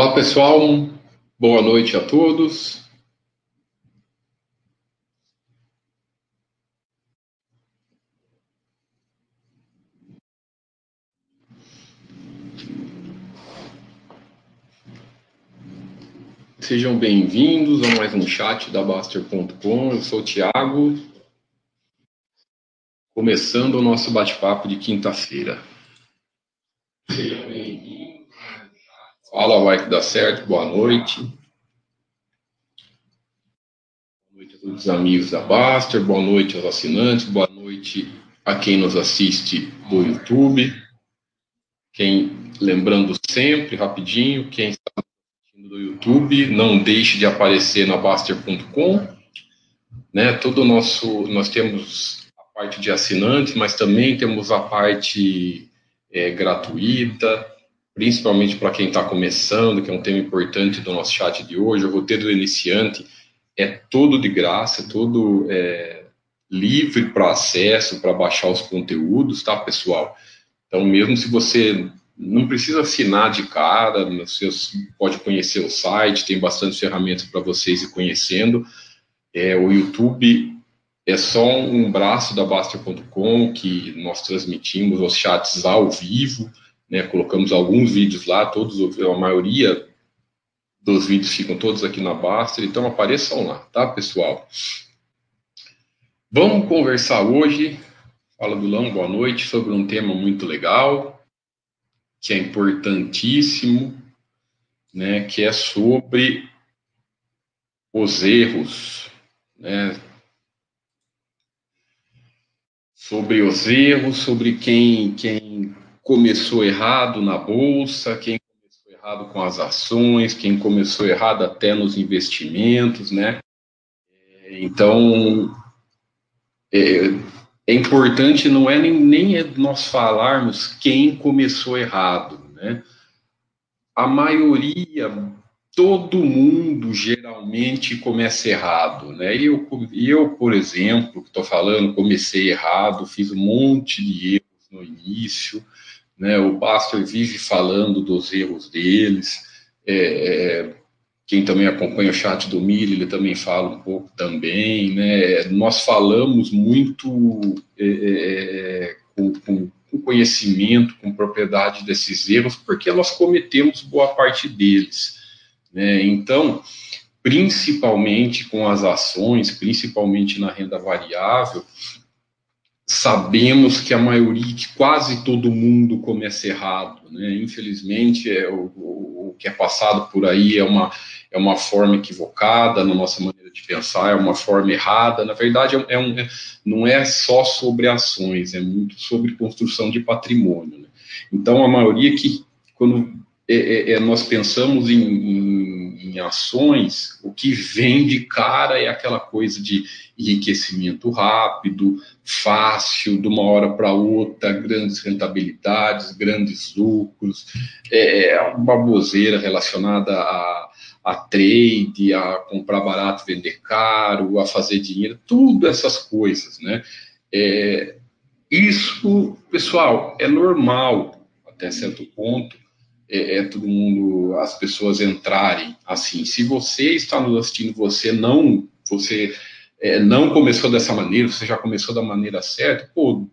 Olá pessoal, boa noite a todos. Sejam bem-vindos a mais um chat da Baster.com. Eu sou o Thiago, começando o nosso bate-papo de quinta-feira. Sejam bem-vindos. Fala, vai que dá certo. Boa noite. Boa noite a todos os amigos da Baster. Boa noite aos assinantes. Boa noite a quem nos assiste do YouTube. Quem, lembrando sempre, rapidinho, quem está assistindo do YouTube, não deixe de aparecer na Baster.com. Né, todo nosso, nós temos a parte de assinantes, mas também temos a parte é, gratuita, principalmente para quem está começando, que é um tema importante do nosso chat de hoje. O roteiro do iniciante é todo de graça, todo é, livre para acesso, para baixar os conteúdos, tá, pessoal? Então, mesmo se você não precisa assinar de cara, você pode conhecer o site, tem bastante ferramentas para vocês ir conhecendo. É, o YouTube é só um braço da Baster.com que nós transmitimos os chats ao vivo né? Colocamos alguns vídeos lá, todos, a maioria dos vídeos ficam todos aqui na Baster, então apareçam lá, tá, pessoal? Vamos conversar hoje, fala do Lão, boa noite, sobre um tema muito legal, que é importantíssimo, né, que é sobre os erros, né, sobre os erros, sobre quem, quem começou errado na bolsa, quem começou errado com as ações, quem começou errado até nos investimentos, né? Então, é, é importante, não é nem, nem é nós falarmos quem começou errado, né? A maioria, todo mundo geralmente começa errado, né? Eu, eu por exemplo, que estou falando, comecei errado, fiz um monte de erros no início, né? O Pastor vive falando dos erros deles. É, é, quem também acompanha o chat do Milho, ele também fala um pouco também. Né? Nós falamos muito é, é, é com, com, com conhecimento, com propriedade desses erros, porque nós cometemos boa parte deles. Né? Então, principalmente com as ações, principalmente na renda variável, sabemos que a maioria, que quase todo mundo começa errado, né? Infelizmente, é, o, o, o, que é passado por aí é uma, é uma forma equivocada na nossa maneira de pensar, é uma forma errada. Na verdade, é, é um, é, não é só sobre ações, é muito sobre construção de patrimônio. Né? Então, a maioria que, quando é, é, é, nós pensamos em, em, em, ações, o que vem de cara é aquela coisa de enriquecimento rápido, fácil, de uma hora para outra, grandes rentabilidades, grandes lucros, é, é uma baboseira relacionada a, a trade, a comprar barato, vender caro, a fazer dinheiro, tudo essas coisas, né? É, isso, pessoal, é normal até certo ponto é, é, todo mundo, as pessoas entrarem assim. Se você está nos assistindo, você não, você é, não começou dessa maneira, você já começou da maneira certa, pô,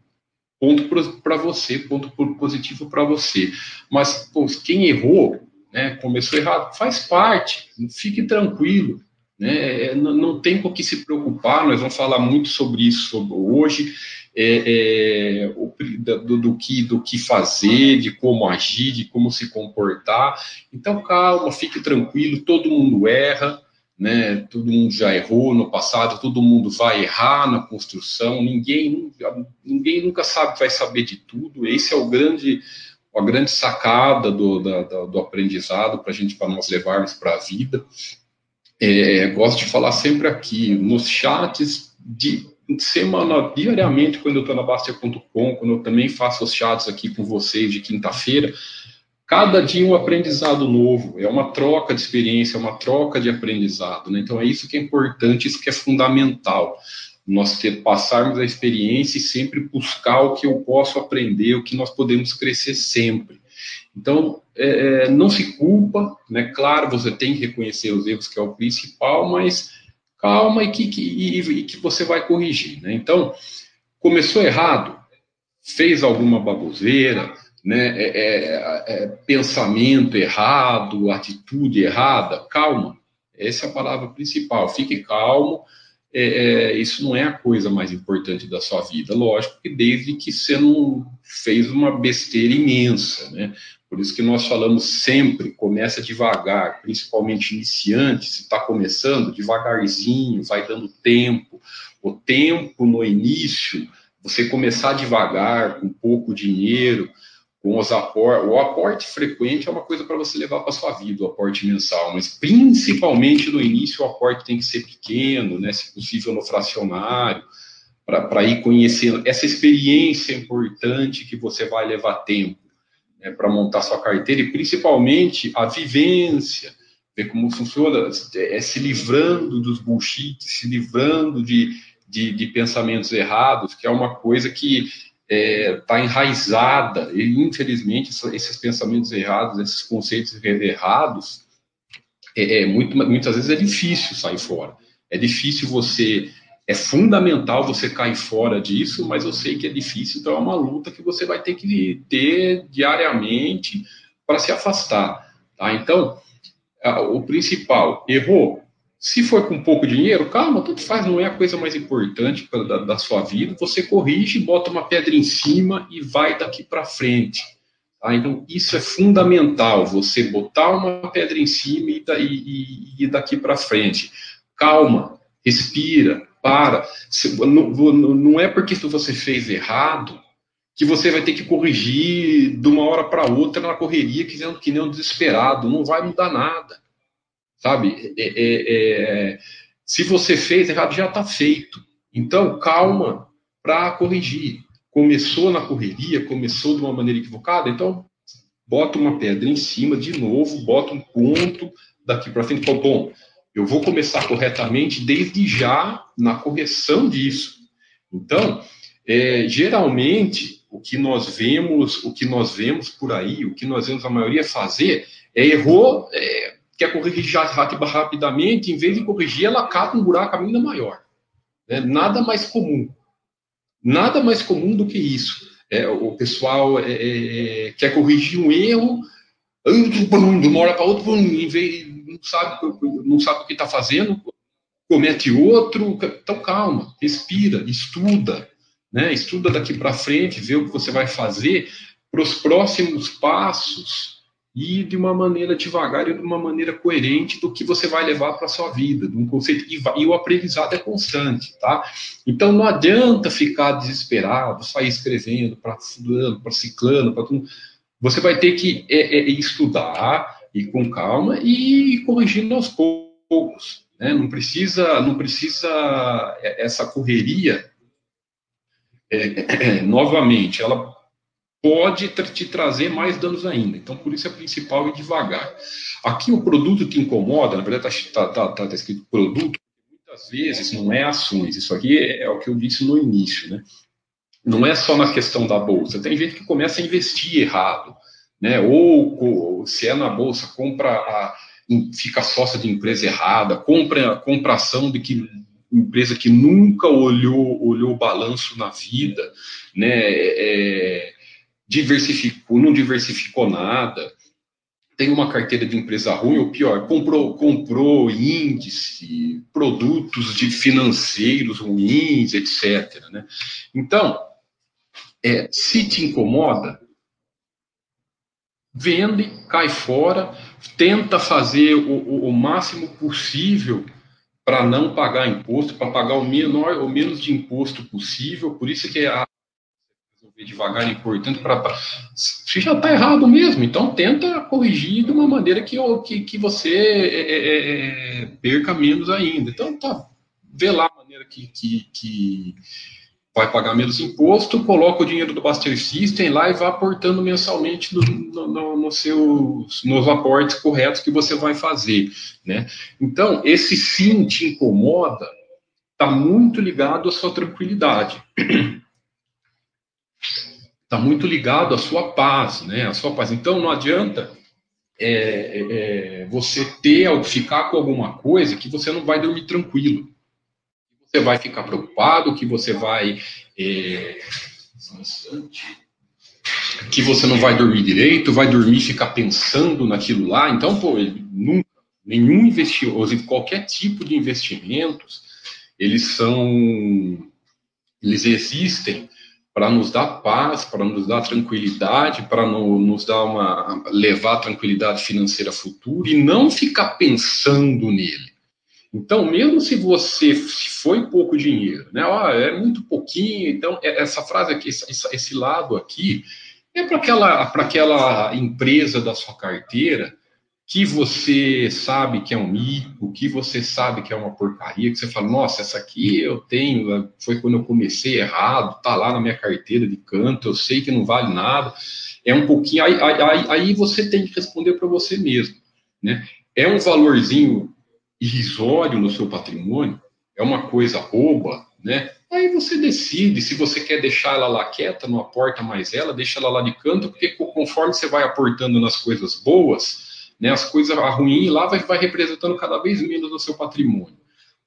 ponto para você, ponto positivo para você. Mas, pô, quem errou, né, começou errado, faz parte, fique tranquilo. Né, é, não, não tem com que se preocupar, nós vamos falar muito sobre isso hoje é, é, do, do, que, do que fazer, de como agir, de como se comportar. Então, calma, fique tranquilo, todo mundo erra, né? Todo mundo já errou no passado, todo mundo vai errar na construção, ninguém, ninguém nunca sabe, vai saber de tudo. Esse é o grande, a grande sacada do, da, do aprendizado para a gente, para nós levarmos para a vida. É, gosto de falar sempre aqui nos chats de semana, diariamente, quando eu estou na Bastia.com, quando eu também faço os chats aqui com vocês de quinta-feira, cada dia um aprendizado novo, é uma troca de experiência, é uma troca de aprendizado, né? Então é isso que é importante, isso que é fundamental. Nós ter, passarmos a experiência e sempre buscar o que eu posso aprender, o que nós podemos crescer sempre. Então, é, é não se culpa, né? Claro, você tem que reconhecer os erros, que é o principal, mas calma e que, que, e, e que você vai corrigir, né? Então, começou errado, fez alguma baboseira, né, é, é, é, pensamento errado, atitude errada, calma. Essa é a palavra principal. Fique calmo. É, é, isso não é a coisa mais importante da sua vida, lógico, que desde que você não fez uma besteira imensa, né? Por isso que nós falamos sempre, começa devagar, principalmente iniciante, se está começando, devagarzinho, vai dando tempo. O tempo no início, você começar devagar, com pouco dinheiro, com os. O aporte frequente é uma coisa para você levar para sua vida, o aporte mensal, mas principalmente no início o aporte tem que ser pequeno, né, se possível no fracionário, para ir conhecendo essa experiência importante que você vai levar tempo né, para montar sua carteira e principalmente a vivência, ver como funciona, é, se livrando dos bullshit, se livrando de, de, de pensamentos errados, que é uma coisa que está é, tá enraizada, e infelizmente esses pensamentos errados, esses conceitos errados, é, é, muito, muitas vezes é difícil sair fora. É difícil você, é fundamental você cair fora disso, mas eu sei que é difícil, então é uma luta que você vai ter que ter diariamente para se afastar. Tá? Então, o principal, errou, se for com pouco dinheiro, calma, tudo faz, não é a coisa mais importante pra, da, da, sua vida. Você corrige, bota uma pedra em cima e vai daqui para frente. Tá? Então, isso é fundamental, você botar uma pedra em cima e, e, e daqui para frente. Calma, respira, para. Não, é porque você fez errado que você vai ter que corrigir de uma hora para outra na correria, que nem um desesperado. Não vai mudar nada sabe? É, é, é, se você fez errado, já está feito. Então, calma para corrigir. Começou na correria, começou de uma maneira equivocada, então bota uma pedra em cima de novo, bota um ponto daqui para frente. Então, bom, eu vou começar corretamente desde já na correção disso. Então, é, geralmente o que nós vemos, o que nós vemos por aí, o que nós vemos a maioria fazer é errou, é, quer corrigir rapidamente, em vez de corrigir, ela cata um buraco ainda maior. É nada mais comum. Nada mais comum do que isso. É, o pessoal é, é, é quer corrigir um erro, de uma hora para outra, em vez, não, sabe, não sabe o que está fazendo, comete outro. Então, calma, respira, estuda. Né? Estuda daqui para frente, vê o que você vai fazer para os próximos passos e de uma maneira devagar e de uma maneira coerente do que você vai levar para a sua vida, de um conceito e, e o aprendizado é constante, tá? Então não adianta ficar desesperado, sair escrevendo para fulano, para tudo. Você vai ter que é, é, estudar e com calma e corrigindo aos poucos, né? Não precisa, não precisa é, essa correria é, novamente, ela pode te trazer mais danos ainda. Então, por isso é principal ir devagar. Aqui o produto te incomoda, na verdade está tá, tá, tá escrito produto, muitas vezes não é ações. Isso aqui é, é, o que eu disse no início, né? Não é só na questão da bolsa. Tem gente que começa a investir errado, né? Ou se é na bolsa, compra a, fica sócia de empresa errada, compra, compra ação de que empresa que nunca olhou olhou o balanço na vida, né? É, diversificou, não diversificou nada, tem uma carteira de empresa ruim, ou pior, comprou, comprou índice, produtos de financeiros ruins, etc. Né? Então, é, se te incomoda, vende, cai fora, tenta fazer o, o, o máximo possível para não pagar imposto, para pagar o menor ou menos de imposto possível. Por isso que a resolver devagar é importante para se já está errado mesmo, então tenta corrigir de uma maneira que, que, que você é, é, é perca menos ainda. Então tá, vê lá a maneira que, que, que vai pagar menos imposto, coloca o dinheiro do Buster System lá e vai aportando mensalmente no, no, no, no seus, nos aportes corretos que você vai fazer, né? Então, esse sim te incomoda, está muito ligado à sua tranquilidade. Está muito ligado à sua paz, né? A sua paz. Então, não adianta é, é, é você ter, ficar com alguma coisa que você não vai dormir tranquilo você vai ficar preocupado, que você vai. É, que você não vai dormir direito, vai dormir ficar pensando naquilo lá. Então, pô, nunca, nenhum investimento, qualquer tipo de investimentos, eles são. Eles existem para nos dar paz, para nos dar tranquilidade, para no, nos dar uma levar tranquilidade financeira futura e não ficar pensando nele. Então, mesmo se você foi pouco dinheiro, né? Ó, é muito pouquinho. Então, é, essa frase aqui, esse, esse lado aqui, é para aquela, aquela empresa da sua carteira que você sabe que é um mico, que você sabe que é uma porcaria, que você fala, nossa, essa aqui eu tenho, foi quando eu comecei errado, tá lá na minha carteira de canto, eu sei que não vale nada. É um pouquinho. Aí, aí, aí você tem que responder para você mesmo, né? É um valorzinho irrisório no seu patrimônio, é uma coisa boba, né? Aí você decide se você quer deixar ela lá quieta, não aporta mais ela, deixa ela lá de canto, porque conforme você vai aportando nas coisas boas, né, as coisas ruins lá vai, vai representando cada vez menos no seu patrimônio.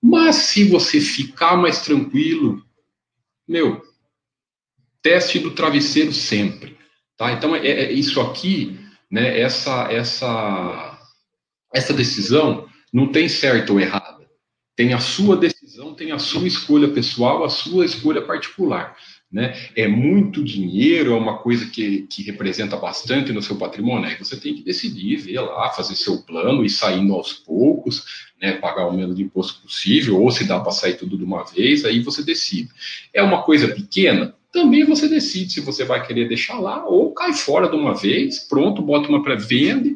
Mas se você ficar mais tranquilo, meu, teste do travesseiro sempre, tá? Então é, é isso aqui, né? Essa essa essa decisão não tem certo ou errado. Tem a sua decisão, tem a sua escolha pessoal, a sua escolha particular. Né? É muito dinheiro, é uma coisa que, que representa bastante no seu patrimônio. Aí você tem que decidir, ver lá, fazer seu plano e saindo aos poucos, né? pagar o menos de imposto possível, ou se dá para sair tudo de uma vez, aí você decide. É uma coisa pequena, também você decide se você vai querer deixar lá ou cai fora de uma vez, pronto, bota uma pré-venda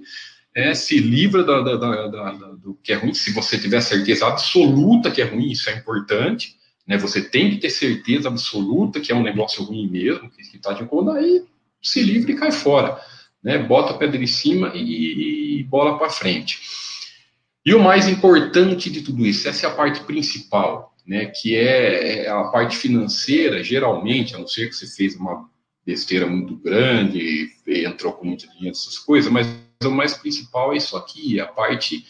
é, se livra da, da, da, do que é ruim, se você tiver certeza absoluta que é ruim, isso é importante, né? Você tem que ter certeza absoluta que é um negócio ruim mesmo, que está de incomodar, aí se livra e cai fora, né? Bota a pedra em cima e, e bola para frente. E o mais importante de tudo isso, essa é a parte principal, né? Que é, é a parte financeira, geralmente, a não ser que você fez uma besteira muito grande, entrou com muito dinheiro, essas coisas, mas o mais principal é isso aqui, a parte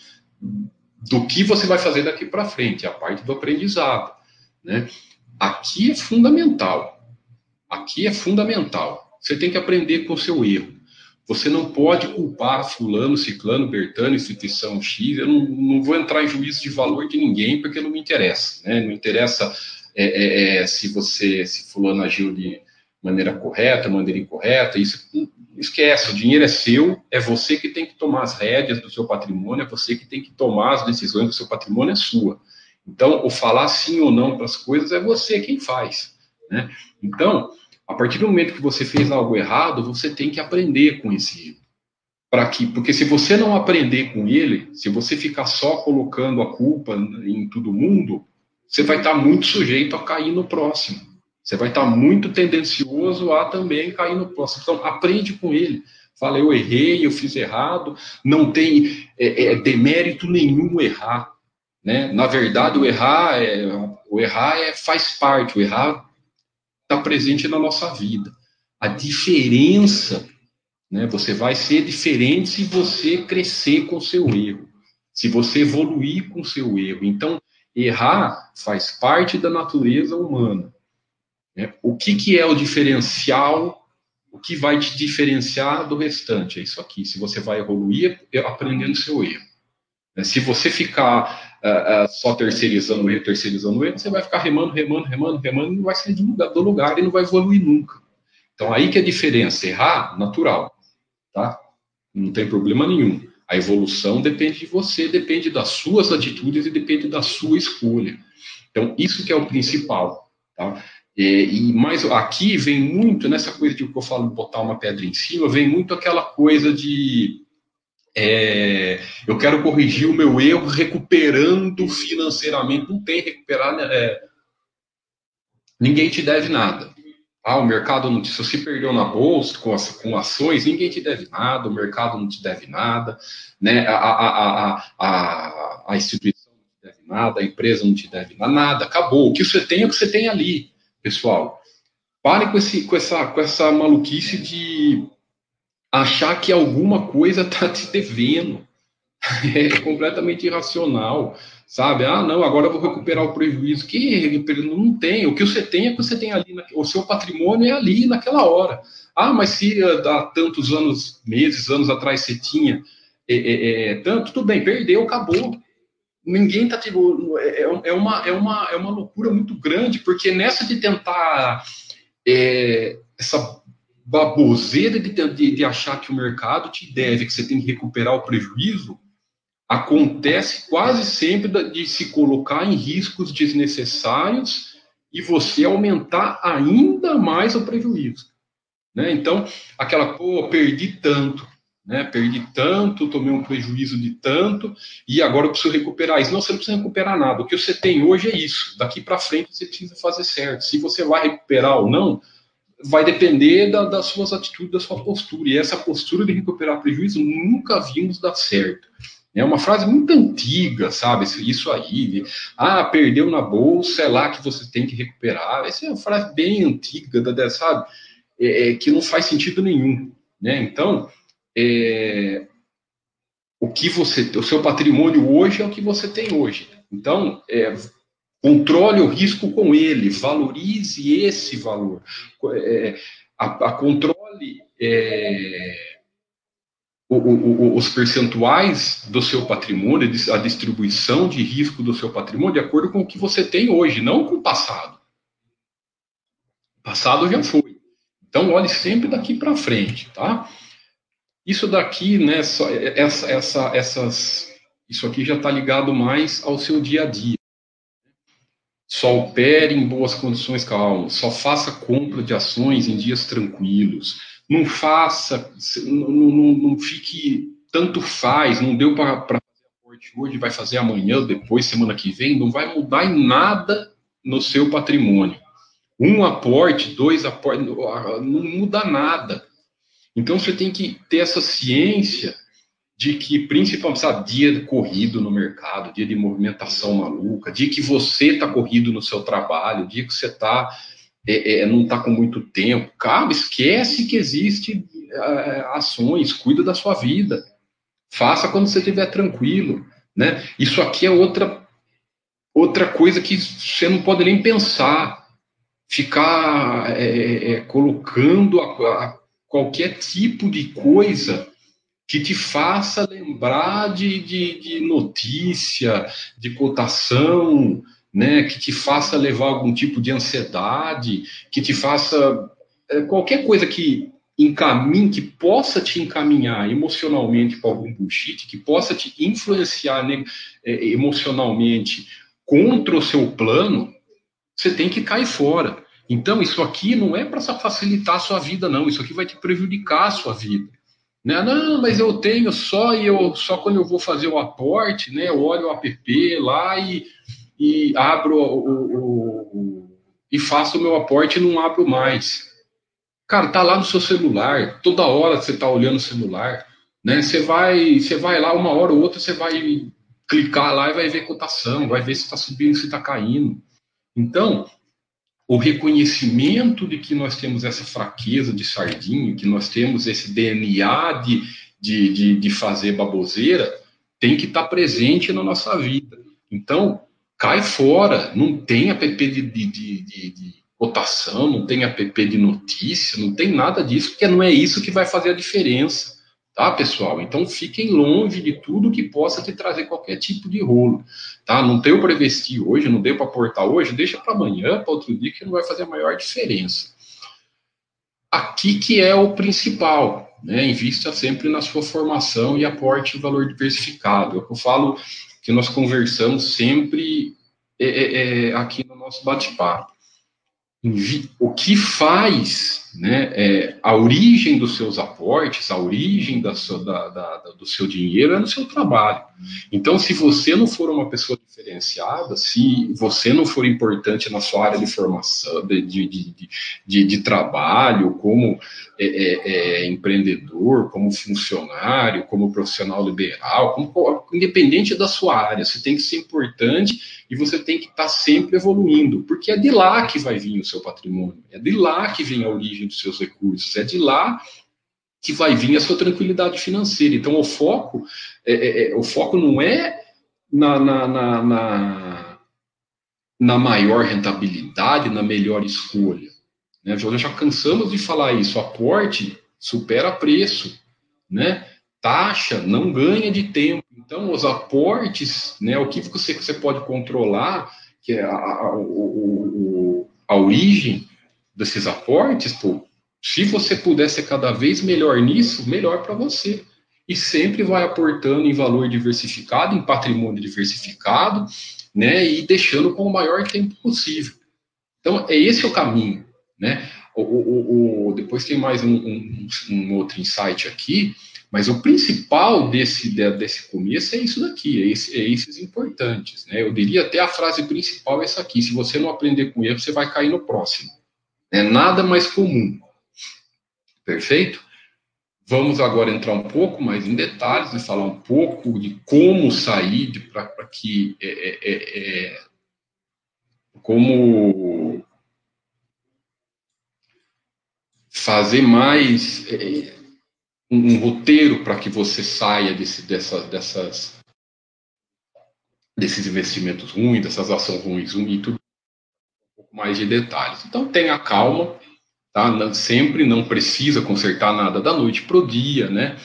do que você vai fazer daqui para frente, a parte do aprendizado, né? Aqui é fundamental. Aqui é fundamental. Você tem que aprender com o seu erro. Você não pode culpar fulano, ciclano, bertano, instituição X. Eu não, não vou entrar em juízo de valor de ninguém porque não me interessa, né? Não interessa é, é, é se você, se fulano agiu de maneira correta, maneira incorreta. Isso esquece, o dinheiro é seu, é você que tem que tomar as rédeas do seu patrimônio, é você que tem que tomar as decisões do seu patrimônio, é sua. Então, o falar sim ou não para as coisas é você quem faz. Né? Então, a partir do momento que você fez algo errado, você tem que aprender com esse erro. Para que, porque se você não aprender com ele, se você ficar só colocando a culpa em todo mundo, você vai estar muito sujeito a cair no próximo. Você vai estar muito tendencioso a também cair no próximo. Então, aprende com ele. Fala, eu errei, eu fiz errado. Não tem é, é, demérito nenhum errar. Né? Na verdade, o errar, é, o errar é, faz parte, o errar está presente na nossa vida. A diferença, né? você vai ser diferente se você crescer com o seu erro, se você evoluir com o seu erro. Então, errar faz parte da natureza humana. Né? O que, que é o diferencial? O que vai te diferenciar do restante? É isso aqui. Se você vai evoluir aprendendo seu erro. Né? Se você ficar uh, uh, só terceirizando erro, terceirizando erro, você vai ficar remando, remando, remando, remando, e não vai sair do lugar, do lugar e não vai evoluir nunca. Então, aí que é a diferença. Errar, natural. Tá? Não tem problema nenhum. A evolução depende de você, depende das suas atitudes e depende da sua escolha. Então, isso que é o principal, tá? E mais aqui vem muito nessa coisa de que eu falo botar uma pedra em cima, vem muito aquela coisa de é, eu quero corrigir o meu erro recuperando financeiramente. Não tem recuperar, né? é, ninguém te deve nada. Ah, o mercado não te, se você perdeu na bolsa com, as, com ações, ninguém te deve nada, o mercado não te deve nada, né? a, a, a, a, a instituição não te deve nada, a empresa não te deve nada, acabou. O que você tem é o que você tem ali, pessoal. Pare com, esse, com, essa, com essa maluquice de achar que alguma coisa está te devendo. É completamente irracional, sabe? Ah, não, agora eu vou recuperar o prejuízo. Que não tem. O que você tem é que você tem ali, o seu patrimônio é ali naquela hora. Ah, mas se eh, há tantos anos, meses, anos atrás você tinha é, é, é, tanto, tudo bem, perdeu, acabou. Ninguém tá tipo, é, uma, é, uma, é uma loucura muito grande, porque nessa de tentar é, essa baboseira de, de, de, achar que o mercado te deve, que você tem que recuperar o prejuízo, acontece quase sempre de se colocar em riscos desnecessários e você aumentar ainda mais o prejuízo. Né? Então, aquela, pô, perdi tanto, né? Perdi tanto, tomei um prejuízo de tanto e agora eu preciso recuperar isso. Não, você não precisa recuperar nada. O que você tem hoje é isso. Daqui para frente você precisa fazer certo. Se você vai recuperar ou não, vai depender da, das suas atitudes, da sua postura. E essa postura de recuperar prejuízo nunca vimos dar certo. É uma frase muito antiga, sabe? Isso aí. Ah, perdeu na bolsa, é lá que você tem que recuperar. Essa é uma frase bem antiga, sabe? É, é, que não faz sentido nenhum. Né? Então, é, o que você, o seu patrimônio hoje é o que você tem hoje. Então, é, Controle o risco com ele, valorize esse valor. É, a, a, controle é, o, o, os percentuais do seu patrimônio, a distribuição de risco do seu patrimônio, de acordo com o que você tem hoje, não com o passado. O passado já foi. Então, olhe sempre daqui para frente, tá? Isso daqui, né, só, essa, essa, essas, isso aqui já está ligado mais ao seu dia a dia. Só opere em boas condições calmas. Só faça compra de ações em dias tranquilos. Não faça, não, não, não fique tanto faz. Não deu para fazer aporte hoje, vai fazer amanhã, depois, semana que vem. Não vai mudar em nada no seu patrimônio. Um aporte, dois aportes, não muda nada. Então você tem que ter essa ciência de que, principalmente, sabe, dia corrido no mercado, dia de movimentação maluca, dia que você está corrido no seu trabalho, dia que você tá, é, é, não está com muito tempo, cara, esquece que existe é, ações, cuida da sua vida, faça quando você estiver tranquilo, né? Isso aqui é outra outra coisa que você não pode nem pensar, ficar é, é, colocando a, a qualquer tipo de coisa que te faça lembrar de, de, de, notícia, de cotação, né, que te faça levar algum tipo de ansiedade, que te faça é, qualquer coisa que encaminhe, que possa te encaminhar emocionalmente para algum bullshit, que possa te influenciar né, emocionalmente contra o seu plano, você tem que cair fora. Então, isso aqui não é para facilitar a sua vida, não. Isso aqui vai te prejudicar a sua vida. Né? Não, mas eu tenho só e eu só quando eu vou fazer o aporte, né? Eu olho o app lá e, e abro o, o, o, e faço o meu aporte e não abro mais. Cara, tá lá no seu celular, toda hora você tá olhando o celular, né? Você vai, você vai lá uma hora ou outra, você vai clicar lá e vai ver cotação, vai ver se está subindo, se está caindo. Então, o reconhecimento de que nós temos essa fraqueza de sardinha, que nós temos esse DNA de, de, de, de fazer baboseira, tem que estar presente na nossa vida. Então, cai fora, não tem app de, de, de, de, cotação, não tem app de notícia, não tem nada disso, porque não é isso que vai fazer a diferença. Tá, pessoal? Então fiquem longe de tudo que possa te trazer qualquer tipo de rolo. Tá? Não deu para investir hoje, não deu para aportar hoje, deixa para amanhã, para outro dia, que não vai fazer a maior diferença. Aqui que é o principal, né? Invista sempre na sua formação e aporte valor diversificado. É o que eu falo que nós conversamos sempre é, é, é aqui no nosso bate-papo. O que faz né, é, a origem dos seus aportes, a origem da sua, da, da, do seu dinheiro é no seu trabalho. Então, se você não for uma pessoa diferenciada, se você não for importante na sua área de formação, de, de, de, de, de trabalho, como é, é, é, empreendedor, como funcionário, como profissional liberal, como, independente da sua área, você tem que ser importante e você tem que estar sempre evoluindo, porque é de lá que vai vir o seu patrimônio, é de lá que vem a origem dos seus recursos, é de lá que vai vir a sua tranquilidade financeira. Então, o foco, é, é, é o foco não é na, na, na, na, na maior rentabilidade, na melhor escolha. Né? Já, já cansamos de falar isso. Aporte supera preço, né? Taxa não ganha de tempo. Então, os aportes, né? O que você, você pode controlar, que é a, a, a, a origem desses aportes, pô, se você puder ser cada vez melhor nisso, melhor para você e sempre vai aportando em valor diversificado, em patrimônio diversificado, né, e deixando com o maior tempo possível. Então, é esse o caminho, né? O, o, o depois tem mais um, um, um, outro insight aqui, mas o principal desse, desse começo é isso daqui, é, esse, é esses importantes, né? Eu diria até a frase principal é essa aqui, se você não aprender com erro, você vai cair no próximo. É nada mais comum. Perfeito? Vamos agora entrar um pouco mais em detalhes e falar um pouco de como sair para que é, é, é, é, como fazer mais é, um, um, roteiro para que você saia desse, dessa, dessas desses investimentos ruins, dessas ações ruins e tudo mais de detalhes. Então tenha calma, Tá? Não, sempre não precisa consertar nada da noite para o dia, né?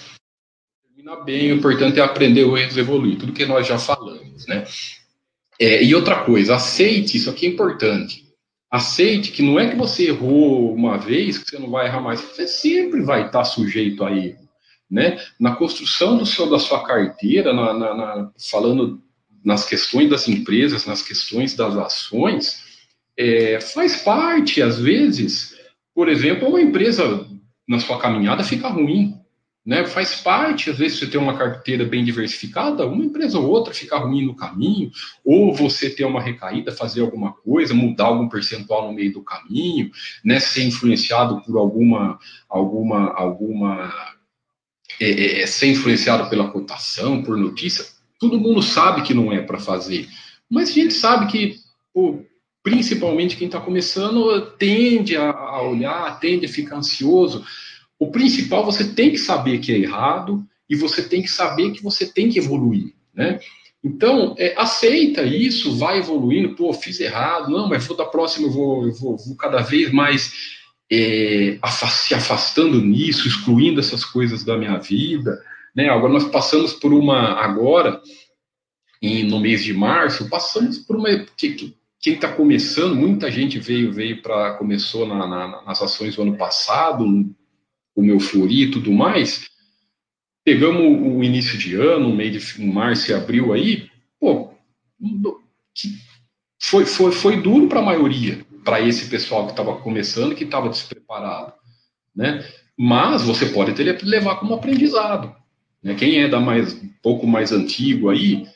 Termina bem, o importante é aprender o erros evoluir, tudo que nós já falamos, né? É, e outra coisa, aceite, isso aqui é importante. Aceite que não é que você errou uma vez que você não vai errar mais, você sempre vai estar sujeito a erro. Né? Na construção do seu, da sua carteira, na, na, na, falando nas questões das empresas, nas questões das ações, é, faz parte, às vezes, por exemplo, uma empresa na sua caminhada fica ruim. Né? Faz parte, às vezes, você ter uma carteira bem diversificada, uma empresa ou outra fica ruim no caminho, ou você ter uma recaída, fazer alguma coisa, mudar algum percentual no meio do caminho, né? ser influenciado por alguma, alguma, alguma, é, é, é ser influenciado pela cotação, por notícia. Todo mundo sabe que não é para fazer, mas a gente sabe que pô, principalmente quem está começando, tende a, olhar, tende a ficar ansioso. O principal, você tem que saber que é errado e você tem que saber que você tem que evoluir, né? Então, é, aceita isso, vai evoluindo. Pô, fiz errado, não, mas vou da próxima, eu vou, eu vou, vou cada vez mais é, se afastando nisso, excluindo essas coisas da minha vida. Né? Agora, nós passamos por uma, agora, em, no mês de março, passamos por uma. Que, quem está começando, muita gente veio veio para começou na, na, nas ações do ano passado, o meu Flori e tudo mais. Pegamos o início de ano, meio de março e abril aí, pô, foi, foi, foi duro para a maioria, para esse pessoal que estava começando, que estava despreparado, né? Mas você pode ter, levar como aprendizado. Né? Quem é da mais pouco mais antigo aí,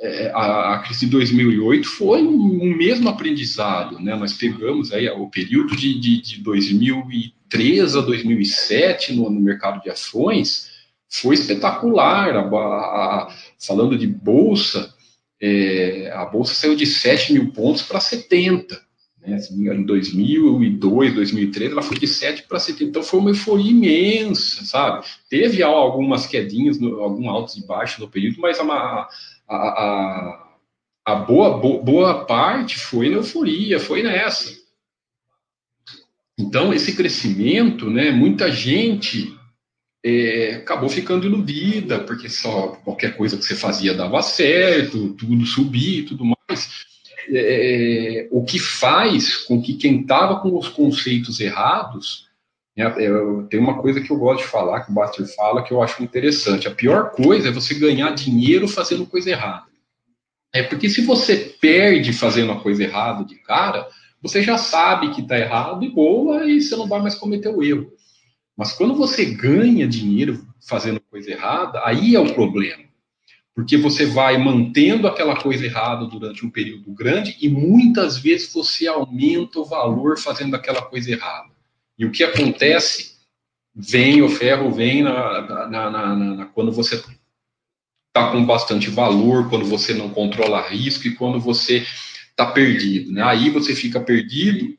é, a, a, crise de 2008 foi um, mesmo aprendizado, né? Nós pegamos aí o período de, de, de 2003 a 2007 no, no, mercado de ações foi espetacular. A, a, falando de bolsa, é, a bolsa saiu de 7 mil pontos para 70. Né? Em 2002, 2003, ela foi de 7 para 70. Então foi uma euforia imensa, sabe? Teve algumas quedinhas, algum altos e baixos no período, mas a, a, a, boa, boa, parte foi na euforia, foi nessa. Então, esse crescimento, né, muita gente é, acabou ficando iludida, porque só qualquer coisa que você fazia dava certo, tudo subia e tudo mais. É, o que faz com que quem estava com os conceitos errados tem uma coisa que eu gosto de falar, que o Baster fala, que eu acho interessante. A pior coisa é você ganhar dinheiro fazendo coisa errada. É porque se você perde fazendo a coisa errada de cara, você já sabe que está errado e boa, e você não vai mais cometer o erro. Mas quando você ganha dinheiro fazendo coisa errada, aí é o problema. Porque você vai mantendo aquela coisa errada durante um período grande e muitas vezes você aumenta o valor fazendo aquela coisa errada. E o que acontece? Vem o ferro, vem na, na, na, na quando você está com bastante valor, quando você não controla risco e quando você está perdido. Né? Aí você fica perdido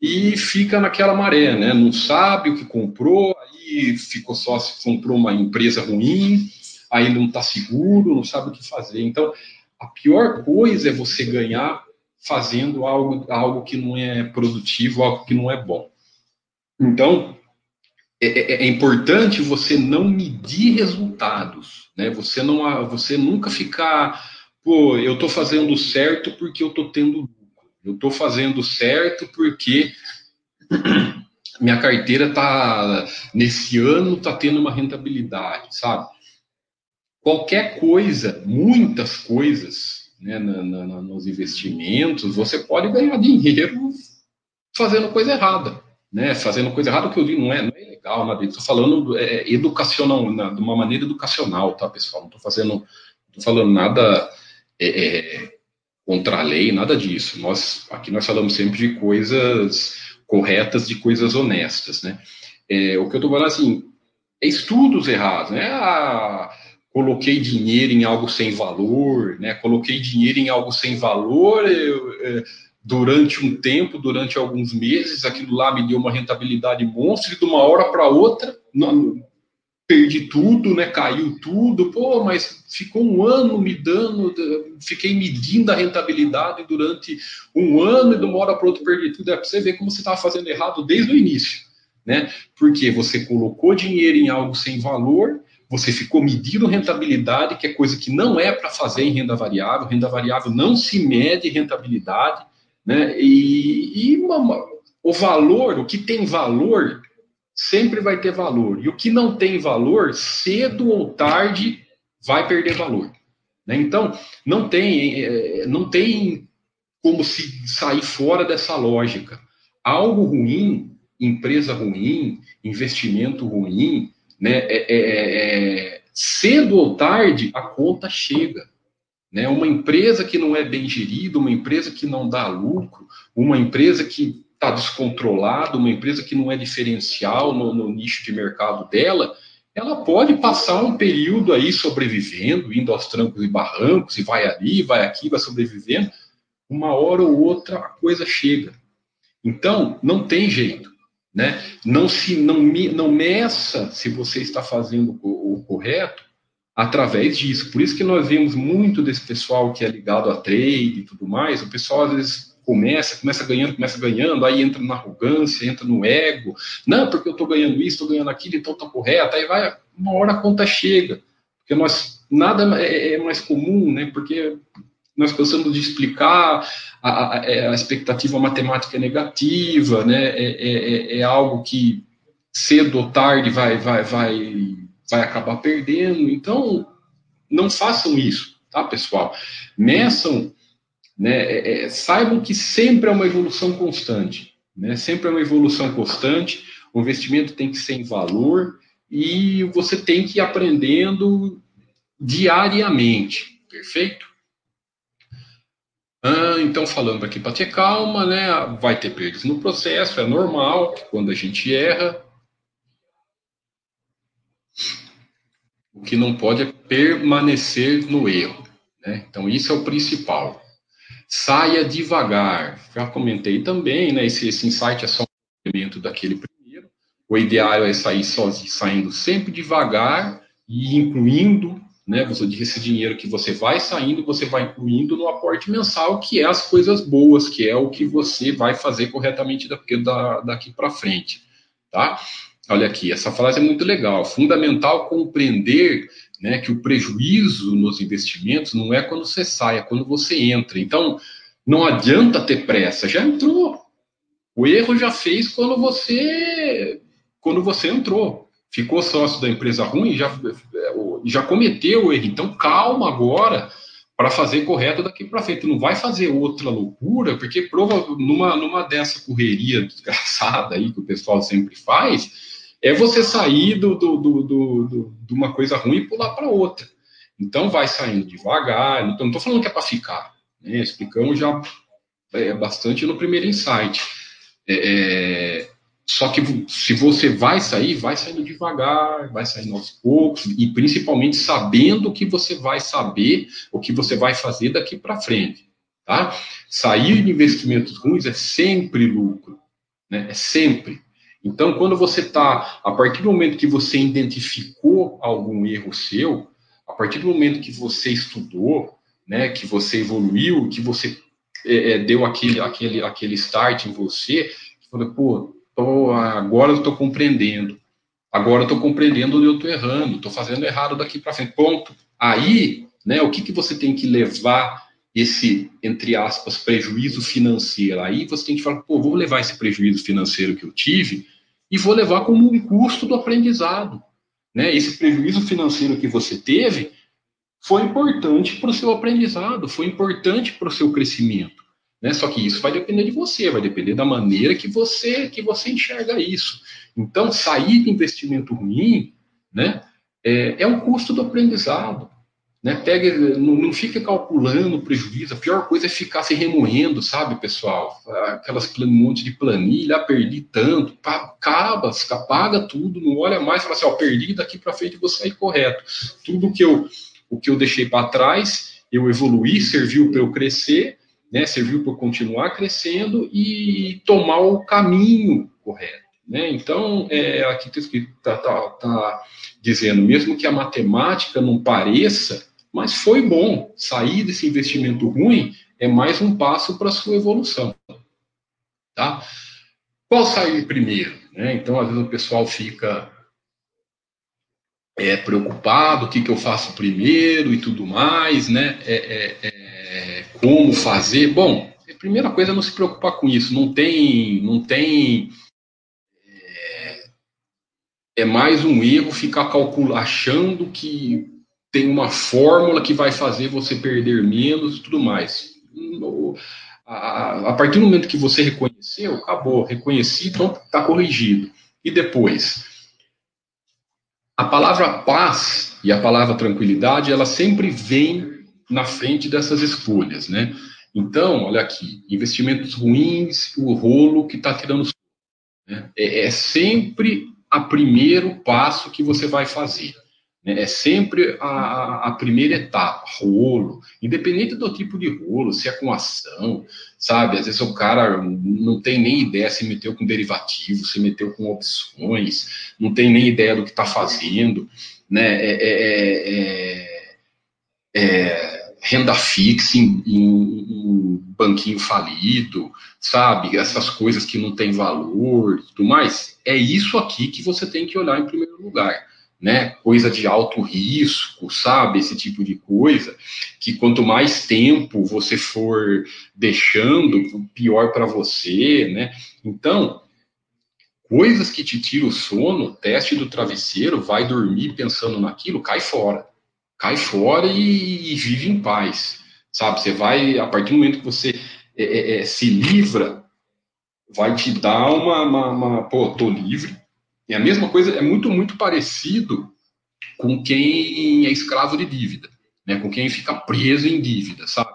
e fica naquela maré, né? Não sabe o que comprou, aí ficou só se comprou uma empresa ruim, aí não está seguro, não sabe o que fazer. Então, a pior coisa é você ganhar fazendo algo, algo que não é produtivo, algo que não é bom. Então, é, é, é importante você não medir resultados, né? Você não, você nunca ficar, pô, eu estou fazendo certo porque eu estou tendo lucro. Eu estou fazendo certo porque minha carteira tá nesse ano está tendo uma rentabilidade, sabe? Qualquer coisa, muitas coisas, né, na, na, nos investimentos, você pode ganhar dinheiro fazendo coisa errada né, fazendo coisa errada, o que eu digo não é, não é legal, nada Estou falando é, educacional, na, de uma maneira educacional, tá, pessoal? Não estou fazendo, não falando nada é, é, contra a lei, nada disso. Nós aqui nós falamos sempre de coisas corretas, de coisas honestas, né? É, o que eu estou falando assim, é estudos errados, né? Ah, coloquei dinheiro em algo sem valor, né? Coloquei dinheiro em algo sem valor, eu, eu durante um tempo, durante alguns meses, aquilo lá me deu uma rentabilidade monstro, e de uma hora para outra, não, perdi tudo, né? Caiu tudo, pô, mas ficou um ano me dando, fiquei medindo a rentabilidade durante um ano e de uma hora para outra perdi tudo. É para você ver como você estava fazendo errado desde o início, né? Porque você colocou dinheiro em algo sem valor, você ficou medindo rentabilidade, que é coisa que não é para fazer em renda variável. Renda variável não se mede rentabilidade. Né? E, e uma, o valor, o que tem valor, sempre vai ter valor. E o que não tem valor, cedo ou tarde, vai perder valor. Né? Então, não tem, é, não tem como se sair fora dessa lógica. Algo ruim, empresa ruim, investimento ruim, né? É, é, é, cedo ou tarde a conta chega. Né? Uma empresa que não é bem gerida, uma empresa que não dá lucro, uma empresa que está descontrolada, uma empresa que não é diferencial no, no nicho de mercado dela, ela pode passar um período aí sobrevivendo, indo aos trancos e barrancos, e vai ali, vai aqui, vai sobrevivendo. Uma hora ou outra a coisa chega. Então, não tem jeito. Né? Não se não, não meça se você está fazendo o, o correto através disso. Por isso que nós vemos muito desse pessoal que é ligado a trade e tudo mais, o pessoal às vezes começa, começa ganhando, começa ganhando, aí entra na arrogância, entra no ego, não, porque eu estou ganhando isso, estou ganhando aquilo, então está correto, aí vai, uma hora a conta chega, porque nós, nada é, é mais comum, né, porque nós cansamos de explicar a, a, é, a expectativa matemática é negativa, né, é, é, é, é algo que cedo ou tarde vai, vai, vai vai acabar perdendo. Então, não façam isso, tá, pessoal? Meçam, né, é, é, saibam que sempre é uma evolução constante, né? Sempre é uma evolução constante. O investimento tem que ser em valor e você tem que ir aprendendo diariamente, perfeito? Ah, então, falando aqui para ter calma, né? Vai ter perdas no processo, é normal, quando a gente erra, O que não pode é permanecer no erro. Né? Então, isso é o principal. Saia devagar. Já comentei também, né? esse, esse insight é só um elemento daquele primeiro. O ideal é sair sozinho, saindo sempre devagar e incluindo, né? Você esse dinheiro que você vai saindo, você vai incluindo no aporte mensal, que é as coisas boas, que é o que você vai fazer corretamente daqui, daqui para frente, tá? Olha aqui, essa frase é muito legal. Fundamental compreender né, que o prejuízo nos investimentos não é quando você sai, é quando você entra. Então, não adianta ter pressa, já entrou. O erro já fez quando você quando você entrou. Ficou sócio da empresa ruim, já, já cometeu o erro. Então, calma agora para fazer correto daqui para frente. Não vai fazer outra loucura, porque prova, numa, numa dessa correria desgraçada aí que o pessoal sempre faz, é você sair do, do, do, do de uma coisa ruim e pular para outra. Então, vai saindo devagar. Então, não estou falando que é para ficar. Né? Explicamos já é, bastante no primeiro insight. É, é só que se você vai sair, vai saindo devagar, vai saindo aos poucos, e principalmente sabendo o que você vai saber, o que você vai fazer daqui para frente. Tá? Sair de investimentos ruins é sempre lucro, né? é sempre. Então, quando você está, a partir do momento que você identificou algum erro seu, a partir do momento que você estudou, né, que você evoluiu, que você é, é deu aquele, aquele, aquele start em você, falou, pô, tô, agora eu estou compreendendo. Agora eu estou compreendendo onde eu estou errando, estou fazendo errado daqui para frente. Ponto. Aí, né, o que, que você tem que levar esse, entre aspas, prejuízo financeiro? Aí você tem que falar, pô, vou levar esse prejuízo financeiro que eu tive e vou levar como um custo do aprendizado. Né? Esse prejuízo financeiro que você teve foi importante para o seu aprendizado, foi importante para o seu crescimento. Né? Só que isso vai depender de você, vai depender da maneira que você que você enxerga isso. Então, sair de investimento ruim, né, é, é um custo do aprendizado. Né? Não, não fica calculando prejuízo. A pior coisa é ficar se remoendo, sabe, pessoal? Aquelas um monte de planilha, ah, perdi tanto, acaba, apaga tudo, não olha mais, fala assim, ó, perdi daqui para frente vou sair correto. Tudo que eu o que eu deixei para trás, eu evoluí, serviu para eu crescer, né, serviu para continuar crescendo e tomar o caminho correto. Né? Então, é, aqui está está tá, tá dizendo, mesmo que a matemática não pareça, mas foi bom, sair desse investimento ruim é mais um passo para a sua evolução. Tá? Qual sair primeiro? Né? Então, às vezes o pessoal fica é, preocupado, o que, que eu faço primeiro e tudo mais, né? É, é, é como fazer. Bom, a primeira coisa é não se preocupar com isso. Não tem, não tem. É, é mais um erro ficar calculando, achando que tem uma fórmula que vai fazer você perder menos e tudo mais. A, a partir do momento que você reconheceu, acabou, reconheci, então está corrigido. E depois? A palavra paz e a palavra tranquilidade, ela sempre vem na frente dessas escolhas, né? Então, olha aqui, investimentos ruins, o rolo que está tirando. Né? É, é, sempre a primeiro passo que você vai fazer. Né? É sempre a, a, primeira etapa, rolo, independente do tipo de rolo, se é com ação, sabe? Às vezes o cara não tem nem ideia se meteu com derivativo, se meteu com opções, não tem nem ideia do que está fazendo, né? É, é, é, é, é renda fixa em, em, em, banquinho falido, sabe? Essas coisas que não têm valor e tudo mais. É isso aqui que você tem que olhar em primeiro lugar. Né, coisa de alto risco, sabe? Esse tipo de coisa, que quanto mais tempo você for deixando, pior para você, né? Então, coisas que te tiram o sono, teste do travesseiro, vai dormir pensando naquilo, cai fora cai fora e, e, vive em paz, sabe? Você vai, a partir do momento que você é, é, é, se livra, vai te dar uma, uma, uma, pô, tô livre. E a mesma coisa é muito, muito parecido com quem é escravo de dívida, né? Com quem fica preso em dívida, sabe?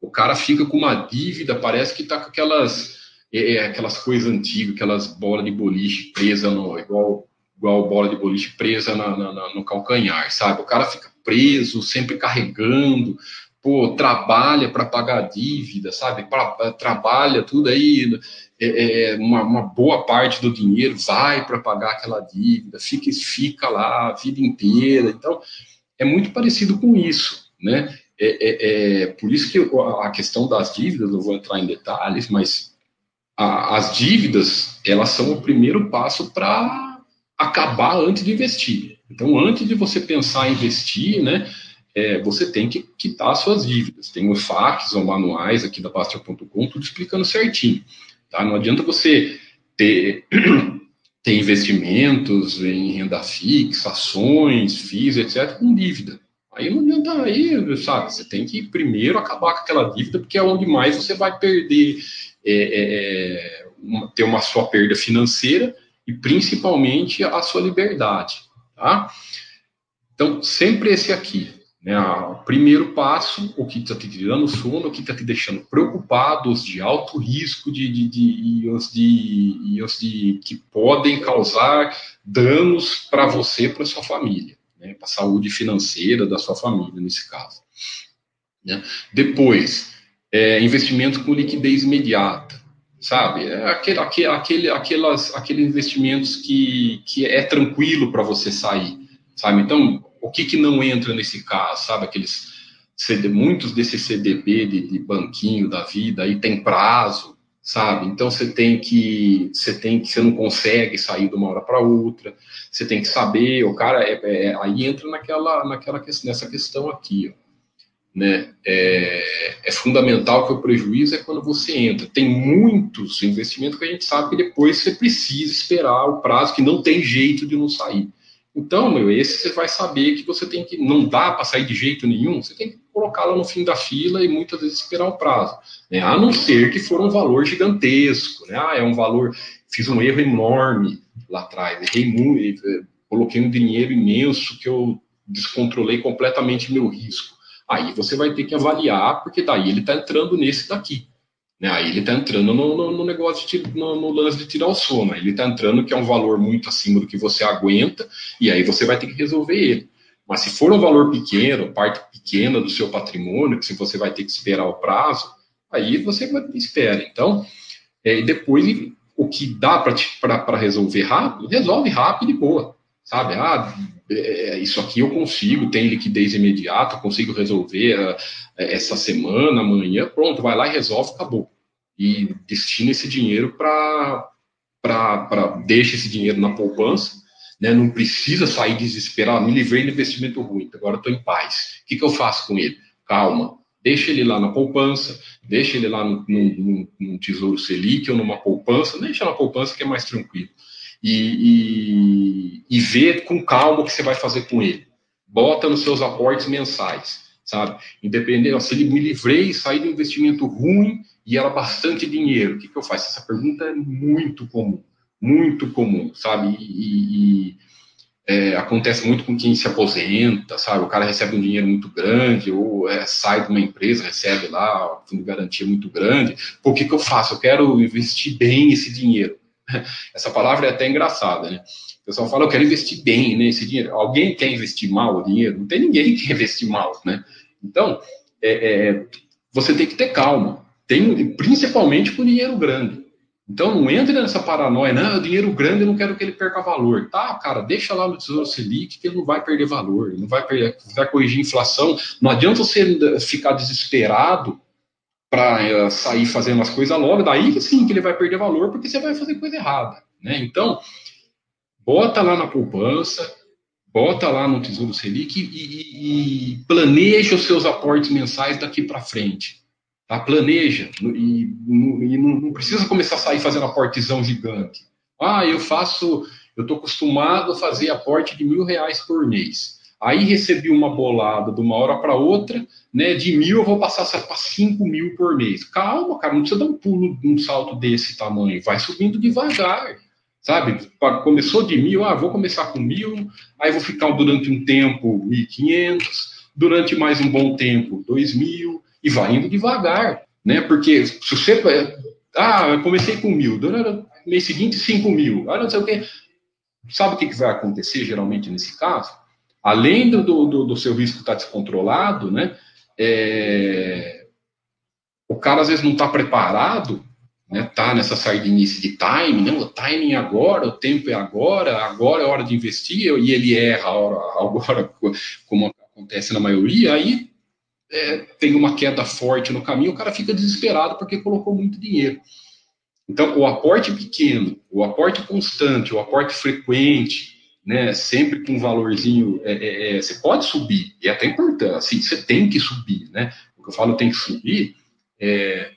O cara fica com uma dívida, parece que tá com aquelas, é, é aquelas coisas antigas, aquelas bolas de boliche presa no, igual igual bola de boliche presa na, na, no calcanhar, sabe? O cara fica preso, sempre carregando, pô, trabalha para pagar dívida, sabe? Pra, trabalha tudo aí, é, é, uma, uma, boa parte do dinheiro vai para pagar aquela dívida, fica, fica lá a vida inteira. Então, é muito parecido com isso, né? É, é, é por isso que a questão das dívidas, não vou entrar em detalhes, mas a, as dívidas, elas são o primeiro passo para acabar antes de investir. Então, antes de você pensar em investir, né, é, você tem que quitar suas dívidas. Tem os fax ou manuais aqui da Bastia.com, tudo explicando certinho. Tá? Não adianta você ter tem investimentos em renda fixa, ações, FIIs, etc., com dívida. Aí não adianta aí, sabe? Você tem que primeiro acabar com aquela dívida, porque é onde mais você vai perder, é, é, é uma, ter uma sua perda financeira e principalmente a sua liberdade, tá? Então, sempre esse aqui, né? O primeiro passo, o que está te tirando sono, o que está te deixando preocupado, os de alto risco de, de, de, e, os de, e os de que podem causar danos para você, para sua família, né? para a saúde financeira da sua família, nesse caso. Né? Depois, é, investimento com liquidez imediata, sabe? É aquele, aquele, aquelas, aqueles investimentos que, que é tranquilo para você sair, sabe? Então, o que, que não entra nesse caso, sabe? Aqueles CD, muitos desses CDB de, de banquinho da vida aí tem prazo, sabe? Então você tem que você tem que você não consegue sair de uma hora para outra, você tem que saber, o cara é, é, aí entra naquela naquela nessa questão aqui, ó, né? É, é, fundamental que o prejuízo é quando você entra. Tem muitos investimentos que a gente sabe que depois você precisa esperar o prazo que não tem jeito de não sair. Então, meu, esse você vai saber que você tem que. Não dá para sair de jeito nenhum, você tem que colocá-la no fim da fila e muitas vezes esperar o prazo. Né? A não ser que for um valor gigantesco. Né? Ah, é um valor. Fiz um erro enorme lá atrás, errei muito, eh, coloquei um dinheiro imenso que eu descontrolei completamente meu risco. Aí você vai ter que avaliar, porque daí ele está entrando nesse daqui. Né? Aí ele está entrando no, no, no negócio, de, no, no, lance de tirar o sono. Ele está entrando que é um valor muito acima do que você aguenta, e aí você vai ter que resolver ele. Mas se for um valor pequeno, parte pequena do seu patrimônio, que se você vai ter que esperar o prazo, aí você espera. Então, é, depois o que dá para resolver rápido, resolve rápido e boa. Sabe? Ah, é, isso aqui eu consigo, tem liquidez imediata, consigo resolver uh, essa semana, amanhã, pronto, vai lá e resolve, acabou. E destina esse dinheiro para. Deixa esse dinheiro na poupança, né, não precisa sair desesperado, me livrei do investimento ruim, agora estou em paz. O que, que eu faço com ele? Calma, deixa ele lá na poupança, deixa ele lá no, Tesouro Selic ou numa poupança, deixa na poupança que é mais tranquilo e, e, e ver com calma o que você vai fazer com ele. Bota nos seus aportes mensais, sabe? Independente, se ele me livrei, saí de um investimento ruim e era bastante dinheiro, o que, que eu faço? Essa pergunta é muito comum, muito comum, sabe? E, e é, acontece muito com quem se aposenta, sabe? O cara recebe um dinheiro muito grande, ou é, sai de uma empresa, recebe lá um fundo de garantia muito grande. Por que, que eu faço? Eu quero investir bem esse dinheiro. Essa palavra é até engraçada, né? O pessoal fala, eu quero investir bem nesse né, dinheiro. Alguém quer investir mal o dinheiro? Não tem ninguém que quer investir mal, né? Então, é, é, você tem que ter calma, tem, principalmente com dinheiro grande. Então, não entre nessa paranoia, não, dinheiro grande eu não quero que ele perca valor. Tá, cara, deixa lá no Tesouro Selic que ele não vai perder valor, não vai, perder, vai corrigir a inflação. Não adianta você ficar desesperado para eh, sair fazendo as coisas logo, daí sim que ele vai perder valor, porque você vai fazer coisa errada. Né? Então, bota lá na poupança, bota lá no Tesouro Selic e, e, e planeja os seus aportes mensais daqui para frente. Tá? Planeja. E, e não, precisa começar a sair fazendo aportezão gigante. Ah, eu faço, eu estou acostumado a fazer aporte de mil reais por mês. Aí recebi uma bolada de uma hora para outra, né? De mil eu vou passar para cinco mil por mês. Calma, cara, não precisa dar um pulo, um salto desse tamanho. Vai subindo devagar, sabe? Começou de mil, ah, vou começar com mil, aí vou ficar durante um tempo mil e quinhentos, durante mais um bom tempo dois mil e vai indo devagar, né? Porque se você ah, eu comecei com mil, no mês seguinte cinco mil, ah, não sei o que, sabe o que vai acontecer geralmente nesse caso? além do, do, do seu risco estar descontrolado, né, é, o cara às vezes não está preparado, né, tá nessa sardinice de time, não, o timing é agora, o tempo é agora, agora é hora de investir, e ele erra agora, como acontece na maioria, aí é, tem uma queda forte no caminho, o cara fica desesperado porque colocou muito dinheiro. Então, o aporte pequeno, o aporte constante, o aporte frequente, né, sempre com um valorzinho, é, é, é, você pode subir, e é até importante, assim, você tem que subir, né? O que eu falo tem que subir, é,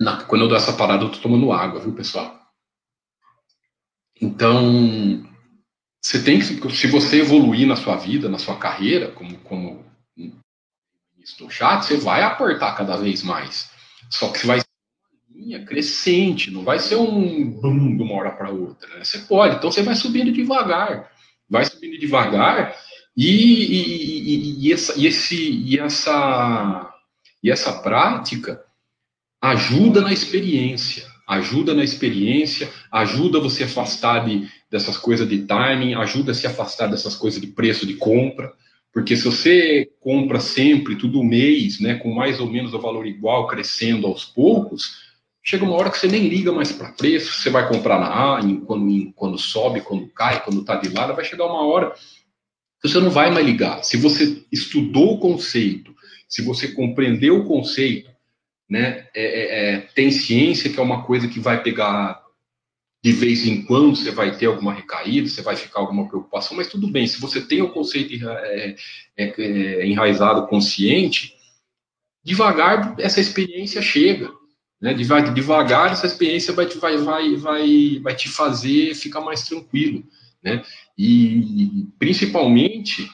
na, quando eu dou essa parada, eu tô tomando água, viu, pessoal? Então, você tem que, se você evoluir na sua vida, na sua carreira, como, como do chat, você vai aportar cada vez mais. Só que vai ser uma linha crescente, não vai ser um boom de uma hora para outra. Né? Você pode, então você vai subindo devagar. Vai subindo devagar e, e, e, essa, e, esse, e, essa, e essa prática ajuda na experiência. Ajuda na experiência, ajuda você afastar de, dessas coisas de timing, ajuda a se afastar dessas coisas de preço de compra. Porque se você compra sempre, todo mês, né, com mais ou menos o valor igual, crescendo aos poucos, chega uma hora que você nem liga mais para preço, você vai comprar na A, quando, quando sobe, quando cai, quando está de lado, vai chegar uma hora que você não vai mais ligar. Se você estudou o conceito, se você compreendeu o conceito, né, é, é, é tem ciência que é uma coisa que vai pegar de vez em quando você vai ter alguma recaída, você vai ficar alguma preocupação, mas tudo bem, se você tem o conceito é, é, enraizado, consciente, devagar essa experiência chega. Né? Devagar essa experiência vai, vai, vai, vai, vai te fazer ficar mais tranquilo. Né? E principalmente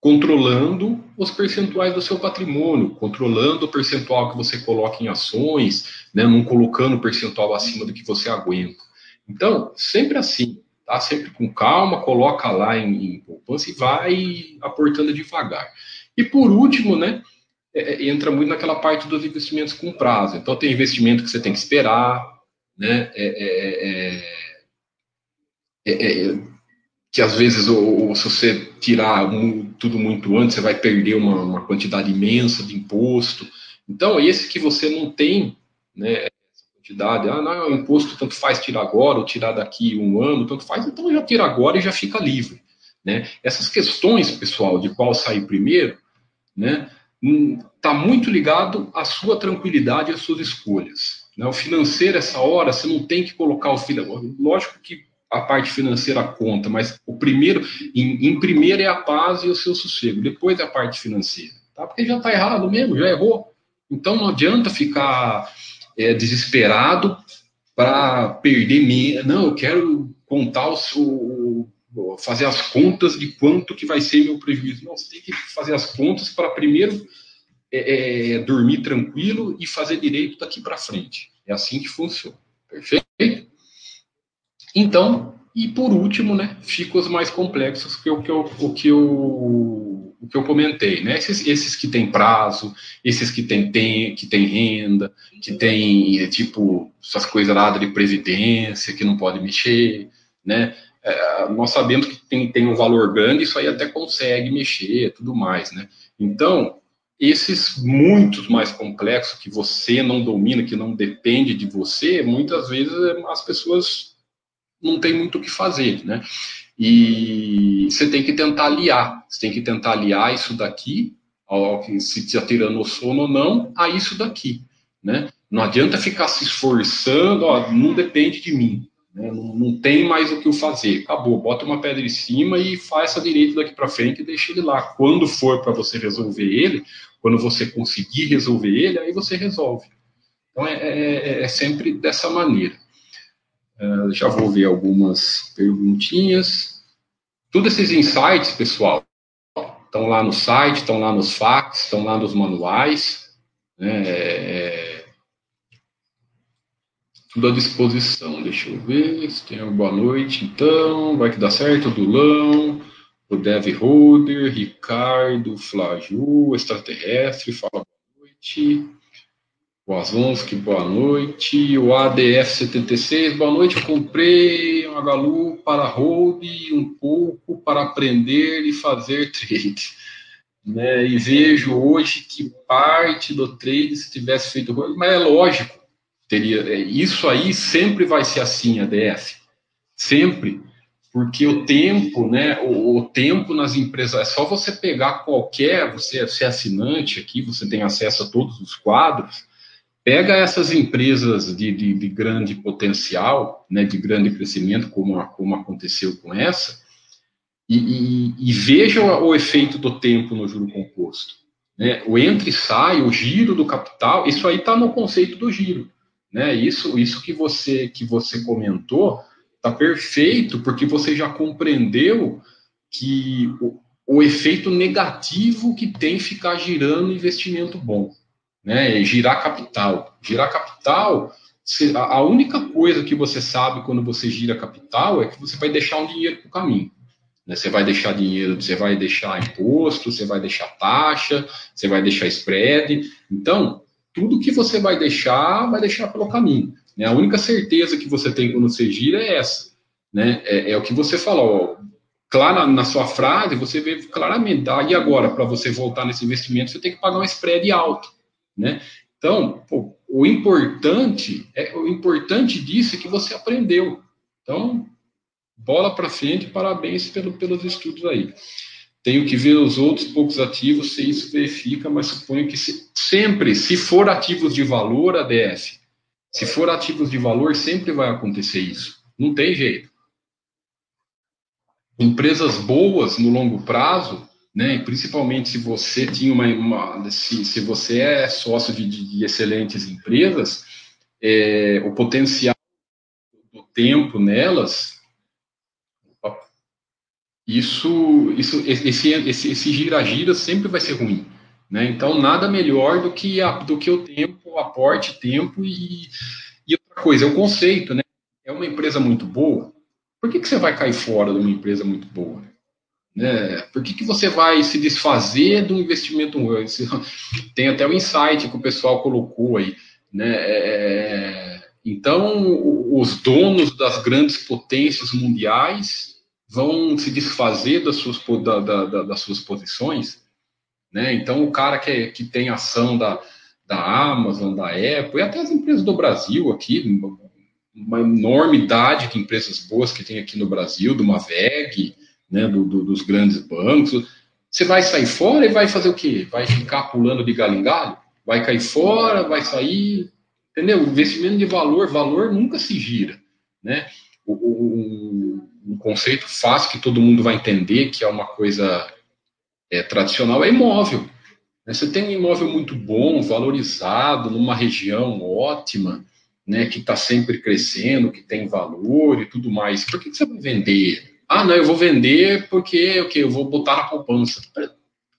controlando os percentuais do seu patrimônio, controlando o percentual que você coloca em ações, né? não colocando o percentual acima do que você aguenta. Então, sempre assim, tá? Sempre com calma, coloca lá em, em poupança e vai aportando devagar. E por último, né, é, é, entra muito naquela parte dos investimentos com prazo. Então, tem investimento que você tem que esperar, né, é, é, é que às vezes, ou, ou, se você tirar tudo muito antes, você vai perder uma, uma quantidade imensa de imposto. Então, esse que você não tem, né, quantidade. Ah, não, o imposto tanto faz tirar agora ou tirar daqui um ano, tanto faz, então já tira agora e já fica livre. Né? Essas questões, pessoal, de qual sair primeiro, né, está muito ligado à sua tranquilidade e às suas escolhas. Né? O financeiro, essa hora, você não tem que colocar o filho. Lógico que a parte financeira conta, mas o primeiro, em, em primeiro é a paz e o seu sossego, depois é a parte financeira. Tá? Porque já está errado mesmo, já errou. Então não adianta ficar é, desesperado para perder meia. Não, eu quero contar o seu, fazer as contas de quanto que vai ser meu prejuízo. Não, você tem que fazer as contas para primeiro é, é, dormir tranquilo e fazer direito daqui para frente. É assim que funciona. Perfeito? Então, e por último, né, ficam os mais complexos, que é o que eu, o que eu, o que eu comentei, né? Esses, esses que têm prazo, esses que têm, tem, que têm renda, que têm, tipo, essas coisas lá de previdência, que não pode mexer, né? É, nós sabemos que tem, tem um valor grande, isso aí até consegue mexer, tudo mais, né? Então, esses muitos mais complexos que você não domina, que não depende de você, muitas vezes as pessoas não tem muito o que fazer, né? E você tem que tentar aliar, você tem que tentar aliar isso daqui, ao se está tirando o sono ou não, a isso daqui, né? Não adianta ficar se esforçando, ó, não depende de mim, né? não, não, tem mais o que fazer, acabou, bota uma pedra em cima e faz essa direita daqui para frente e deixa ele lá. Quando for para você resolver ele, quando você conseguir resolver ele, aí você resolve. Então é, é, é sempre dessa maneira. Uh, já vou ver algumas perguntinhas. Todos esses insights, pessoal, estão lá no site, estão lá nos fax, estão lá nos manuais. Né? É, à disposição. Deixa eu ver se tem uma boa noite, então. Vai que dá certo, Dulão, o Dev Holder, Ricardo, Flaju, extraterrestre, fala boa noite. Wazonski, boa noite. O ADF76, boa noite. Comprei uma Galu para hold um pouco para aprender e fazer trade. Né? E vejo hoje que parte do trade, se tivesse feito hold, mas é lógico, teria. É, isso aí sempre vai ser assim, ADF. Sempre. Porque o tempo, né? O, o tempo nas empresas, é só você pegar qualquer, você, você é assinante aqui, você tem acesso a todos os quadros Pega essas empresas de, de, de grande potencial, né, de grande crescimento, como, como aconteceu com essa, e, e, e veja o, o, efeito do tempo no juro composto. Né? O entra e sai, o giro do capital, isso aí está no conceito do giro. Né? Isso, isso que você que você comentou Tá perfeito, porque você já compreendeu que o, o efeito negativo que tem ficar girando investimento bom, né? É girar capital. Girar capital, a única coisa que você sabe quando você gira capital é que você vai deixar um dinheiro para o caminho. Né? Você vai deixar dinheiro, você vai deixar imposto, você vai deixar taxa, você vai deixar spread. Então, tudo que você vai deixar, vai deixar pelo caminho. Né? A única certeza que você tem quando você gira é essa. Né? É, é o que você falou. Claro, na sua frase, você vê claramente, ah, e agora, para você voltar nesse investimento, você tem que pagar um spread alto. Né? Então, pô, o importante é o importante disso é que você aprendeu. Então, bola para frente, parabéns pelo, pelos estudos aí. Tenho que ver os outros poucos ativos se isso verifica, mas suponho que se, sempre, se for ativos de valor, ADF, se for ativos de valor, sempre vai acontecer isso. Não tem jeito. Empresas boas no longo prazo, né, principalmente se você tinha uma, uma se, se, você é sócio de, de excelentes empresas, é, o potencial do tempo nelas isso, isso esse, esse, esse gira-gira sempre vai ser ruim. Né? Então, nada melhor do que, a, do que o tempo, o aporte, tempo e, e outra coisa, é o conceito. Né? É uma empresa muito boa, por que, que você vai cair fora de uma empresa muito boa? Né? Por que, que você vai se desfazer do investimento? Tem até o um insight que o pessoal colocou aí. Né? É, então, os donos das grandes potências mundiais vão se desfazer das suas, da, da, das suas posições. Né? Então, o cara que, é, que tem ação da, da Amazon, da Apple, e até as empresas do Brasil aqui, uma enormidade de empresas boas que tem aqui no Brasil, do Maveg, né, do, do, dos grandes bancos. Você vai sair fora e vai fazer o quê? Vai ficar pulando de galho em galho? Vai cair fora, vai sair. Entendeu? Investimento de valor, valor nunca se gira. Né? O, o, um conceito fácil que todo mundo vai entender, que é uma coisa é, tradicional, é imóvel. Né? Você tem um imóvel muito bom, valorizado, numa região ótima, né, que está sempre crescendo, que tem valor e tudo mais. Por que, você vai vender? Ah, não, eu vou vender porque okay, eu vou botar na poupança.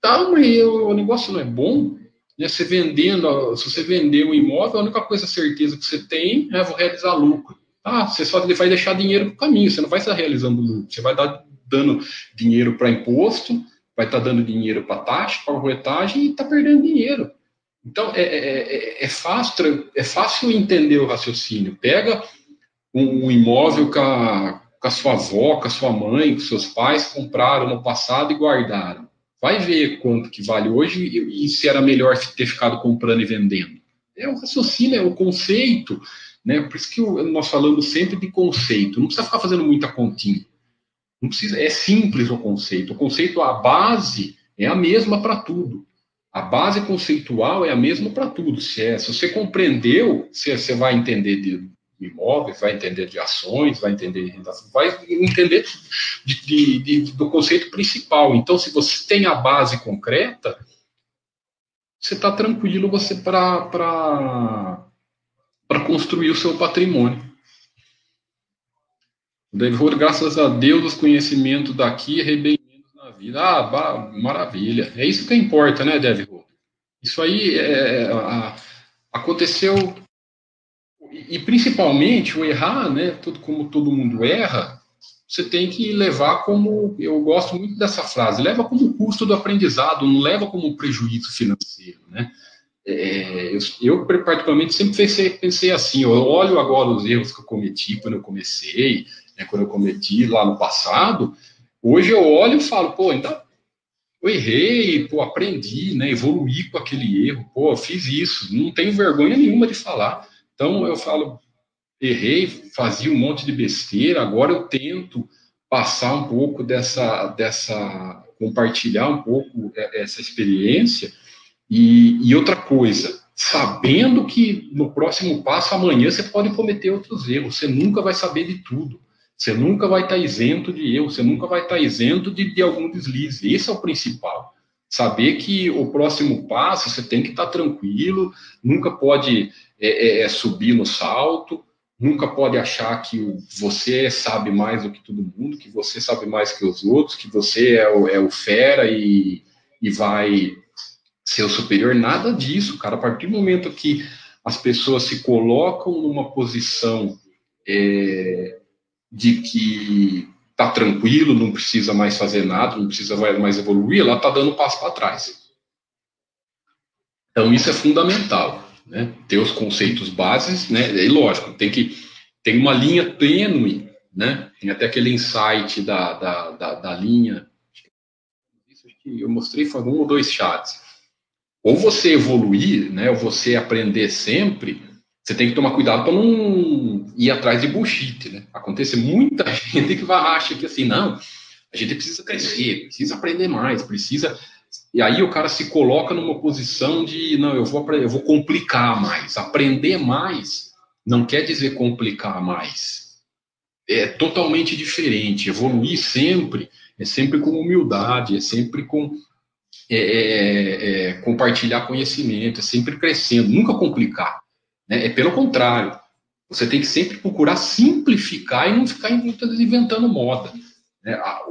Tá, mas o negócio não é bom. Né? Você vendendo, se você vender um imóvel, a única coisa certeza que você tem é vou realizar lucro. Ah, você só vai deixar dinheiro no caminho, você não vai estar realizando lucro, você vai dar dando dinheiro para imposto, vai estar dando dinheiro para taxa, para corretagem e está perdendo dinheiro. Então é, é, é, é, fácil, é fácil entender o raciocínio. Pega um, um imóvel com a, com a sua avó, com a sua mãe, com seus pais compraram no passado e guardaram. Vai ver quanto que vale hoje e, e se era melhor ter ficado comprando e vendendo. É o raciocínio, é o conceito. Né? Por isso que nós falamos sempre de conceito. Não precisa ficar fazendo muita continha. Não precisa, é simples o conceito. O conceito, a base é a mesma para tudo. A base conceitual é a mesma para tudo. Se, é, se você compreendeu, você, você vai entender de imóveis, vai entender de ações, vai entender de vai entender de, de, de, do conceito principal. Então, se você tem a base concreta, você está tranquilo você para para construir o seu patrimônio. David, graças a Deus, os conhecimentos daqui menos na vida. Ah, maravilha. É isso que importa, né, David? Isso aí é, é aconteceu e, e, principalmente o errar, né? Tudo como todo mundo erra, você tem que levar como eu gosto muito dessa frase, leva como custo do aprendizado, não leva como prejuízo financeiro, né? É, eu, eu, particularmente, sempre pensei, pensei, assim: eu olho agora os erros que eu cometi quando eu comecei, né, quando eu cometi lá no passado. Hoje eu olho e falo, pô, então eu errei, pô, aprendi, né, evoluí com aquele erro, pô, fiz isso, não tenho vergonha nenhuma de falar. Então eu falo, errei, fazia um monte de besteira, agora eu tento passar um pouco dessa, dessa compartilhar um pouco é, essa experiência e, e, outra coisa, sabendo que no próximo passo, amanhã, você pode cometer outros erros, você nunca vai saber de tudo. Você nunca vai estar isento de erro, você nunca vai estar isento de, de algum deslize. Esse é o principal. Saber que o próximo passo você tem que estar tranquilo, nunca pode é, é, é subir no salto, nunca pode achar que você sabe mais do que todo mundo, que você sabe mais que os outros, que você é o, é o fera e, e vai ser o superior. Nada disso, cara. A partir do momento que as pessoas se colocam numa posição é, de que tá tranquilo, não precisa mais fazer nada, não precisa mais evoluir, ela tá dando um passo para trás. Então isso é fundamental, né? Ter os conceitos bases, né? E lógico, tem que tem uma linha tênue, né? Tem até aquele insight da, da, da, da linha. Que eu mostrei foi um ou dois chats. Ou você evoluir, né? Ou você aprender sempre. Você tem que tomar cuidado para não ir atrás de bullshit, né? Acontece muita gente que vai achar que assim, não, a gente precisa crescer, precisa aprender mais, precisa e aí o cara se coloca numa posição de, não, eu vou, eu vou complicar mais. Aprender mais não quer dizer complicar mais. É totalmente diferente. Evoluir sempre é sempre com humildade, é sempre com é, é, é, é compartilhar conhecimento, é sempre crescendo, nunca complicar. Né? É pelo contrário. Você tem que sempre procurar simplificar e não ficar inventando moda. Né? A,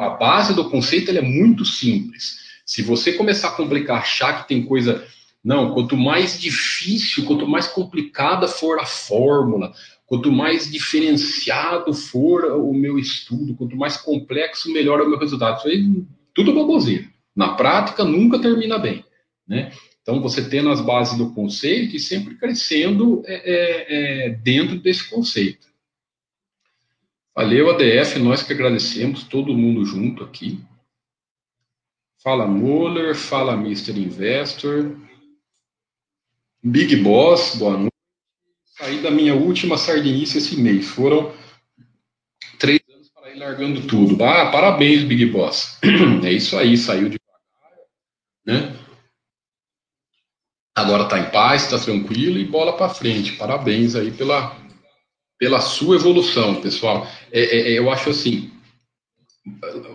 a, base do conceito é muito simples. Se você começar a complicar, achar que tem coisa. Não, quanto mais difícil, quanto mais complicada for a fórmula, quanto mais diferenciado for o meu estudo, quanto mais complexo, melhor é o meu resultado. Isso aí, tudo baboseira. Na prática, nunca termina bem. Né? Então, você tendo as bases do conceito e sempre crescendo é, é, é, dentro desse conceito. Valeu, ADF, nós que agradecemos, todo mundo junto aqui. Fala Muller, fala Mr. Investor. Big Boss, boa noite. Saí da minha última sardinice esse mês. Foram três anos para ir largando tudo. Ah, parabéns, Big Boss. É isso aí, saiu devagar, né? Agora está em paz, está tranquilo e bola para frente. Parabéns aí pela, pela sua evolução, pessoal. É, é, é eu acho assim,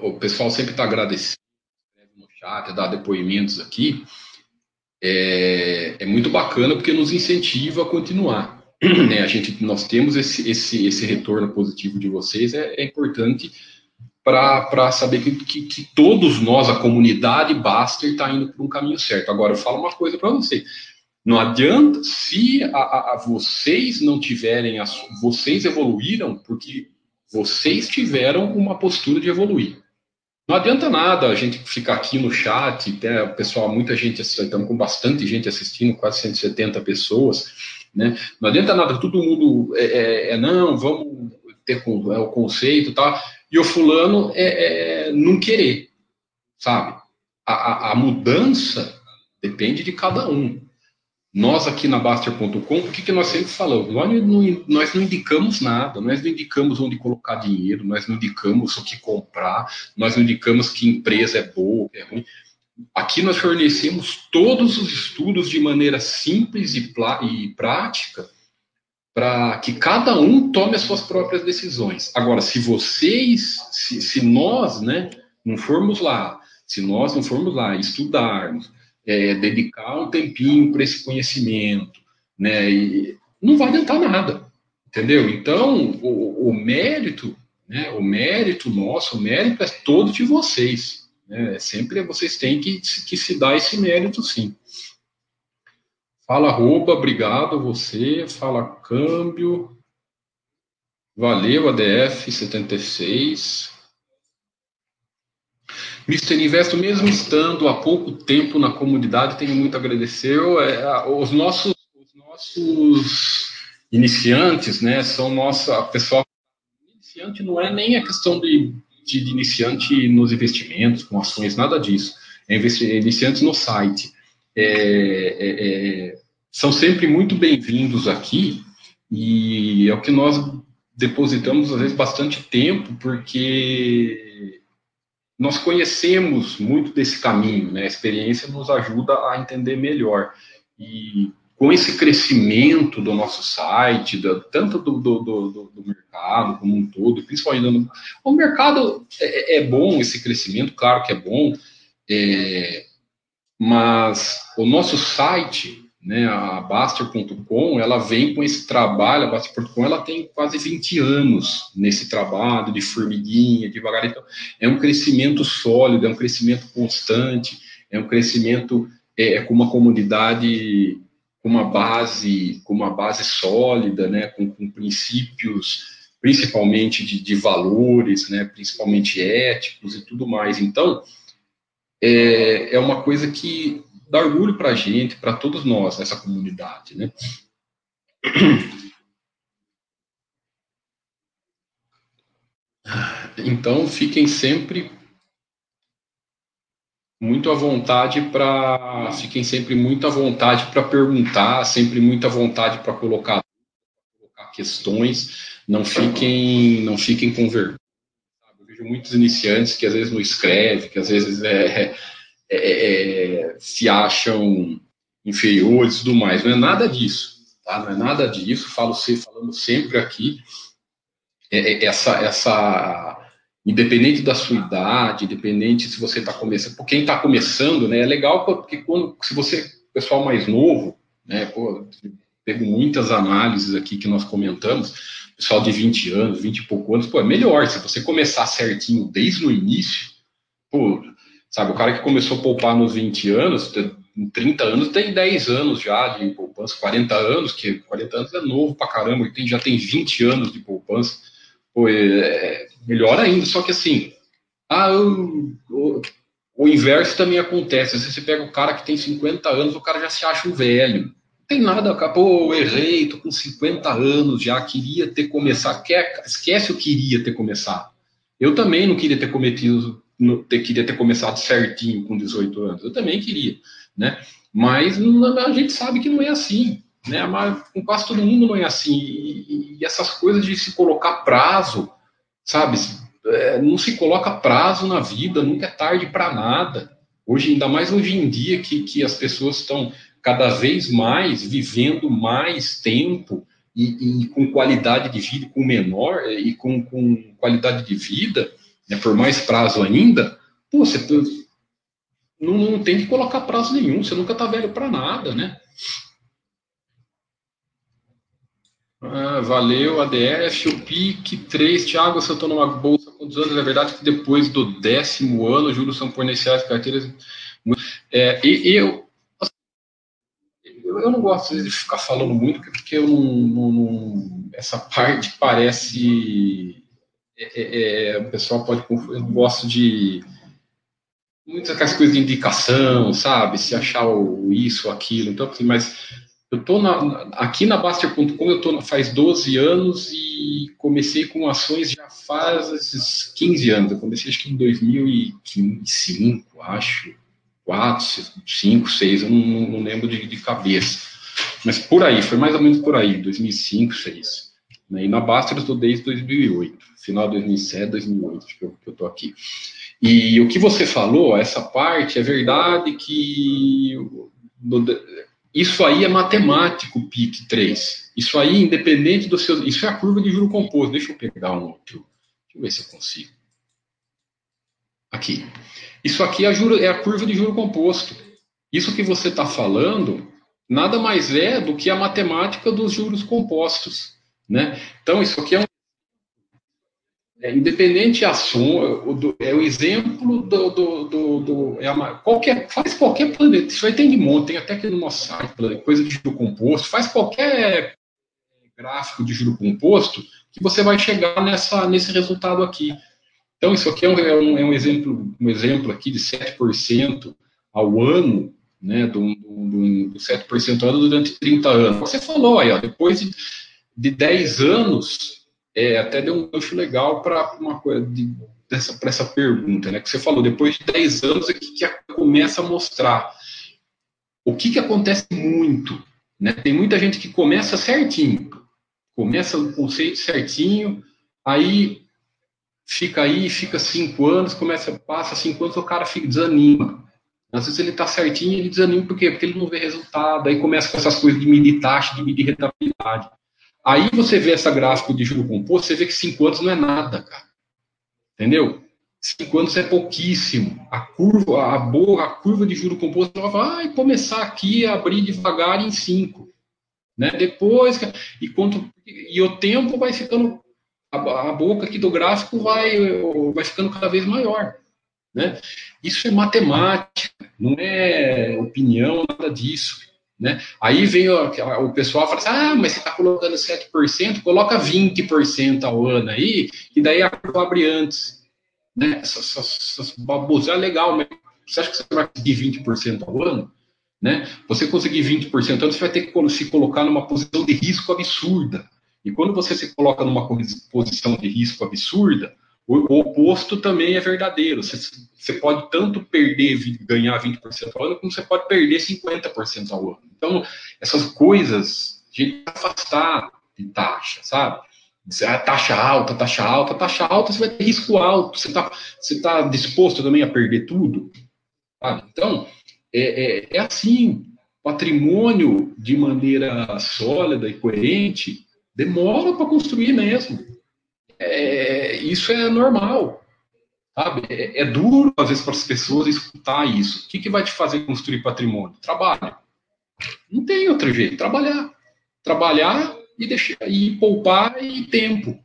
o pessoal sempre está agradecendo chat, dar depoimentos aqui, é, é muito bacana porque nos incentiva a continuar. Né? A gente, nós temos esse, esse, esse retorno positivo de vocês, é, é importante para saber que, que, que, todos nós, a comunidade Baster, está indo por um caminho certo. Agora, eu falo uma coisa para vocês. Não adianta se a, a, a vocês não tiverem, a, vocês evoluíram porque vocês tiveram uma postura de evoluir. Não adianta nada a gente ficar aqui no chat, o pessoal, muita gente estamos com bastante gente assistindo, quase 170 pessoas, né? Não adianta nada, todo mundo é, é, é não, vamos ter é, o conceito tal, e o fulano é, é não querer, sabe? A, a, a mudança depende de cada um. Nós aqui na Baster.com, o que, que nós sempre falamos? Nós não, nós não indicamos nada, nós não indicamos onde colocar dinheiro, nós não indicamos o que comprar, nós não indicamos que empresa é boa, é ruim. Aqui nós fornecemos todos os estudos de maneira simples e, e prática para que cada um tome as suas próprias decisões. Agora, se vocês, se, se nós, né, não formos lá, se nós não formos lá estudarmos, é, dedicar um tempinho para esse conhecimento, né? E não vai adiantar nada, entendeu? Então, o, o mérito, né? O mérito nosso, o mérito é todo de vocês. Né? Sempre vocês têm que, que se dar esse mérito, sim. Fala arroba, obrigado você. Fala câmbio. Valeu, ADF 76. Mr. Investo, mesmo estando há pouco tempo na comunidade, tenho muito a agradecer. É, os, nossos, os nossos iniciantes, né, são nossa, pessoal. Iniciante não é nem a questão de, de, iniciante nos investimentos, com ações, nada disso. É iniciantes no site. É, é, é, são sempre muito bem-vindos aqui e é o que nós depositamos, às vezes, bastante tempo, porque nós conhecemos muito desse caminho, né? A experiência nos ajuda a entender melhor. E com esse crescimento do nosso site, do, tanto do, do, do, do, mercado como um todo, principalmente no, o mercado é, é, bom esse crescimento, claro que é bom, é, mas o nosso site, né, a Baster.com, ela vem com esse trabalho, a Baster.com, ela tem quase 20 anos nesse trabalho de formiguinha, devagar, então, é um crescimento sólido, é um crescimento constante, é um crescimento é, com uma comunidade com uma base, com uma base sólida, né, com, com princípios, principalmente de, de, valores, né, principalmente éticos e tudo mais. Então, é, é uma coisa que dá orgulho para a gente, para todos nós nessa comunidade, né? Então, fiquem sempre muito à vontade para fiquem sempre muito à vontade para perguntar, sempre muito à vontade para colocar, colocar, questões, não fiquem não fiquem com vergonha. Eu vejo muitos iniciantes que às vezes não escrevem, que às vezes é, é, é, se acham inferiores e tudo mais. Não é nada disso, tá? Não é nada disso. Falo falando sempre aqui é, é, essa essa independente da sua idade, independente se você está começando, por quem está começando, né, é legal porque quando, se você, pessoal mais novo, né, pô, pego muitas análises aqui que nós comentamos, pessoal de 20 anos, 20 e pouco anos, pô, é melhor, se você começar certinho desde o início, pô, sabe, o cara que começou a poupar nos 20 anos, em 30 anos tem 10 anos já de poupança, 40 anos, que 40 anos é novo pra caramba, tem, já tem 20 anos de poupança, pô, é, melhor ainda. Só que assim, ah, o, o, o, inverso também acontece. Se você pega o cara que tem 50 anos, o cara já se acha um velho. Não tem nada, pô, errei, tô com 50 anos já, queria ter começado. Quer, esquece o queria ter começado. Eu também não queria ter cometido, ter, queria ter começado certinho com 18 anos. Eu também queria, né? Mas a gente sabe que não é assim, né? Mas com quase todo mundo não é assim. E, e essas coisas de se colocar prazo, sabe? É, não se coloca prazo na vida, nunca é tarde para nada. Hoje, ainda mais hoje em dia, que, que as pessoas estão cada vez mais vivendo mais tempo e, e, com qualidade de vida, com menor e com, com qualidade de vida, né, por mais prazo ainda, pô, você não, não tem que colocar prazo nenhum, você nunca está velho para nada, né? Ah, valeu, ADF, o PIC 3, Thiago, se eu estou numa bolsa com quantos anos? É verdade que depois do décimo ano, os juros são por iniciais, carteiras. É, e, eu, eu não gosto de ficar falando muito, porque eu não, não, não essa parte parece. É, é, é o pessoal pode. Eu gosto de. Muitas aquelas coisas de indicação, sabe? Se achar o, isso, aquilo. Então, assim, mas eu tô na, aqui na Baster.com, eu tô faz 12 anos e comecei com ações já faz esses 15 anos. Eu comecei acho que em 2005, acho. 4, 5, 6, eu não, não lembro de, de, cabeça. Mas por aí, foi mais ou menos por aí, 2005, 2006. Né? E na Baster eu estou desde 2008, final de 2007, 2008, que eu, que eu tô aqui. E o que você falou, essa parte, é verdade que isso aí é matemático, PIC 3. Isso aí, independente do seu. Isso é a curva de juro composto. Deixa eu pegar um outro. Deixa eu ver se eu consigo. Aqui. Isso aqui é a, juro, é a curva de juro composto. Isso que você está falando nada mais é do que a matemática dos juros compostos. Né? Então, isso aqui é um é, independente ação, é o exemplo do, do, do, do é uma, qualquer, faz qualquer planeta, isso aí tem de monte, tem até aqui no nosso site, coisa de juro composto, faz qualquer gráfico de juro composto que você vai chegar nessa, nesse resultado aqui. Então, isso aqui é um, é um, é um exemplo, um exemplo aqui de 7% ao ano, né, do, do, do 7% ao ano durante 30 anos. Você falou aí, ó, depois de, de 10 anos, é, até deu um gancho legal para uma coisa de, dessa, para essa pergunta, né? Que você falou, depois de 10 anos é que, que começa a mostrar. O que, que acontece muito? Né? Tem muita gente que começa certinho, começa o conceito certinho, aí fica aí, fica cinco anos, começa, passa cinco anos, o cara fica, desanima. Às vezes ele está certinho, ele desanima por quê? Porque ele não vê resultado, aí começa com essas coisas de medir taxa, de medir rentabilidade. Aí você vê essa gráfico de juro composto, você vê que cinco anos não é nada, cara. Entendeu? Cinco anos é pouquíssimo. A curva, a boa, a curva de juro composto vai começar aqui a abrir devagar em cinco, né? Depois e quanto e o tempo vai ficando a, a boca aqui do gráfico vai vai ficando cada vez maior, né? Isso é matemática, não é opinião, nada disso. Né? Aí vem o, o pessoal fala assim: ah, mas você está colocando 7%, coloca 20% ao ano aí, e daí a curva abre antes né? Essas, essas baboseiras, é legal, mas você acha que você vai conseguir 20% ao ano? Né? Você conseguir 20% ao ano, você vai ter que se colocar numa posição de risco absurda. E quando você se coloca numa posição de risco absurda, o, o oposto também é verdadeiro. Você, você pode tanto perder, ganhar 20% ao ano, como você pode perder 50% ao ano. Então, essas coisas, a gente afastar de taxa, sabe? Ah, taxa alta, taxa alta, taxa alta, você vai ter risco alto. Você está você tá disposto também a perder tudo? Sabe? Então, é, é, é assim. Patrimônio de maneira sólida e coerente demora para construir mesmo. É, isso é normal. Sabe? É, é, duro, às vezes, para as pessoas escutar isso. O que, que vai te fazer construir patrimônio? Trabalho. Não tem outro jeito. Trabalhar. Trabalhar e, deixar, e poupar e tempo.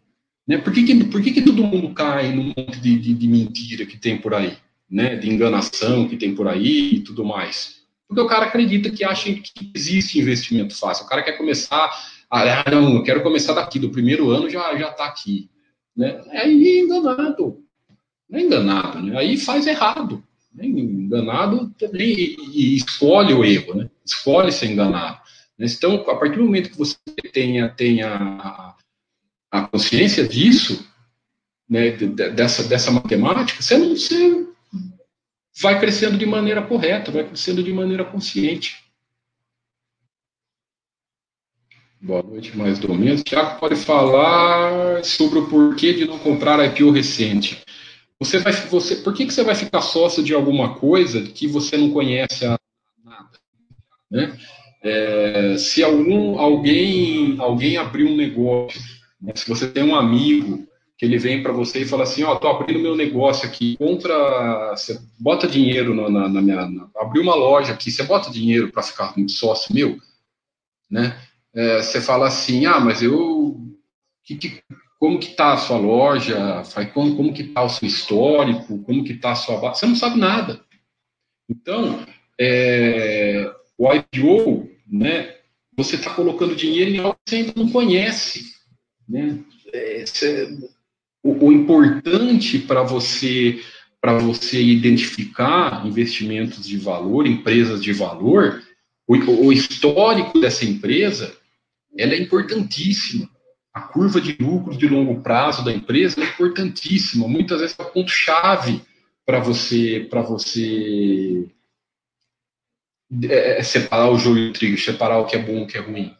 Né? Por, que, que, por que, que todo mundo cai num monte de, de, de, mentira que tem por aí? Né? De enganação que tem por aí e tudo mais. Porque o cara acredita que acha que existe investimento fácil. O cara quer começar. Ah, não, eu quero começar daqui, do primeiro ano já já está aqui. Né? Aí é enganado. Não é enganado, né? aí faz errado. Né? Enganado também e, e escolhe o erro, né? escolhe ser enganado. Então, a partir do momento que você tenha, tenha a, a consciência disso, né, dessa, dessa matemática, você não você vai crescendo de maneira correta, vai crescendo de maneira consciente. Boa noite, mais ou menos. Tiago pode falar sobre o porquê de não comprar IPO recente. Você vai, você, por que, que você vai ficar sócio de alguma coisa que você não conhece a nada? Né? É, se algum, alguém, alguém abrir um negócio, né, se você tem um amigo que ele vem para você e fala assim, ó, oh, tô abrindo meu negócio aqui, compra, você bota dinheiro na, na, na minha, na, uma loja aqui, você bota dinheiro para ficar sócio meu, né? É, você fala assim, ah, mas eu, que, que, como que tá a sua loja, como, como que tá o seu histórico, como que tá a sua base, você não sabe nada. Então, é, o IPO, né, você está colocando dinheiro em algo que você ainda não conhece. Né? É, o, o importante para você para você identificar investimentos de valor, empresas de valor, o, o histórico dessa empresa, ela é importantíssima. A curva de lucros de longo prazo da empresa é importantíssima. Muitas vezes é o ponto chave para você para você é, é, separar o joio do trigo, separar o que é bom e o que é ruim.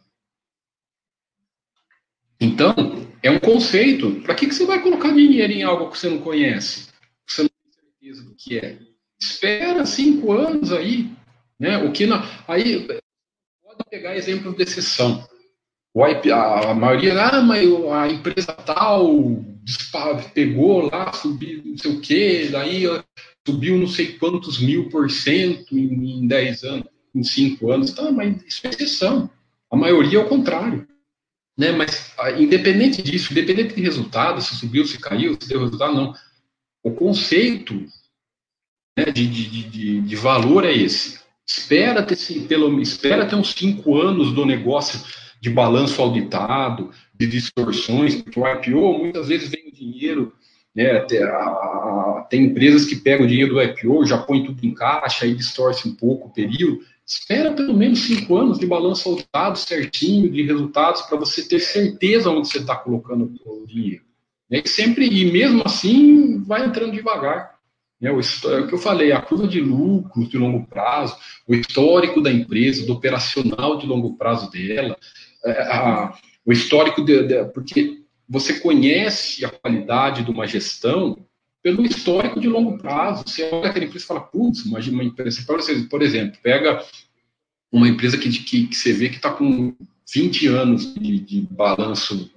Então, é um conceito. Para que, que você vai colocar dinheiro em algo que você não conhece? Você não tem certeza do que é? Espera cinco anos aí. Né? O que não, aí pode pegar exemplos de exceção. O IP, a, a maioria, ah, mas a empresa tal pegou lá, subiu não sei o quê, daí subiu não sei quantos mil por cento em, em 10 anos, em 5 anos. Tá, mas isso é exceção. A maioria é o contrário. Né? Mas, independente disso, independente de resultado, se subiu, se caiu, se deu resultado, não. O conceito né, de, de, de, de, valor é esse. Espera ter, pelo, espera ter uns 5 anos do negócio de balanço auditado, de distorções, porque o IPO muitas vezes vem o dinheiro né, tem, a, tem empresas que pegam o dinheiro do IPO, já põe tudo em caixa e distorce um pouco o período. Espera pelo menos cinco anos de balanço auditado certinho, de resultados, para você ter certeza onde você está colocando o dinheiro. E sempre, e mesmo assim, vai entrando devagar. Né, o, é o que eu falei, a curva de lucros de longo prazo, o histórico da empresa, do operacional de longo prazo dela, é, a, o histórico de, de, porque você conhece a qualidade de uma gestão pelo histórico de longo prazo. Você olha aquela empresa e fala, putz, imagina uma empresa, por exemplo, pega uma empresa que, que, que você vê que está com 20 anos de, de, balanço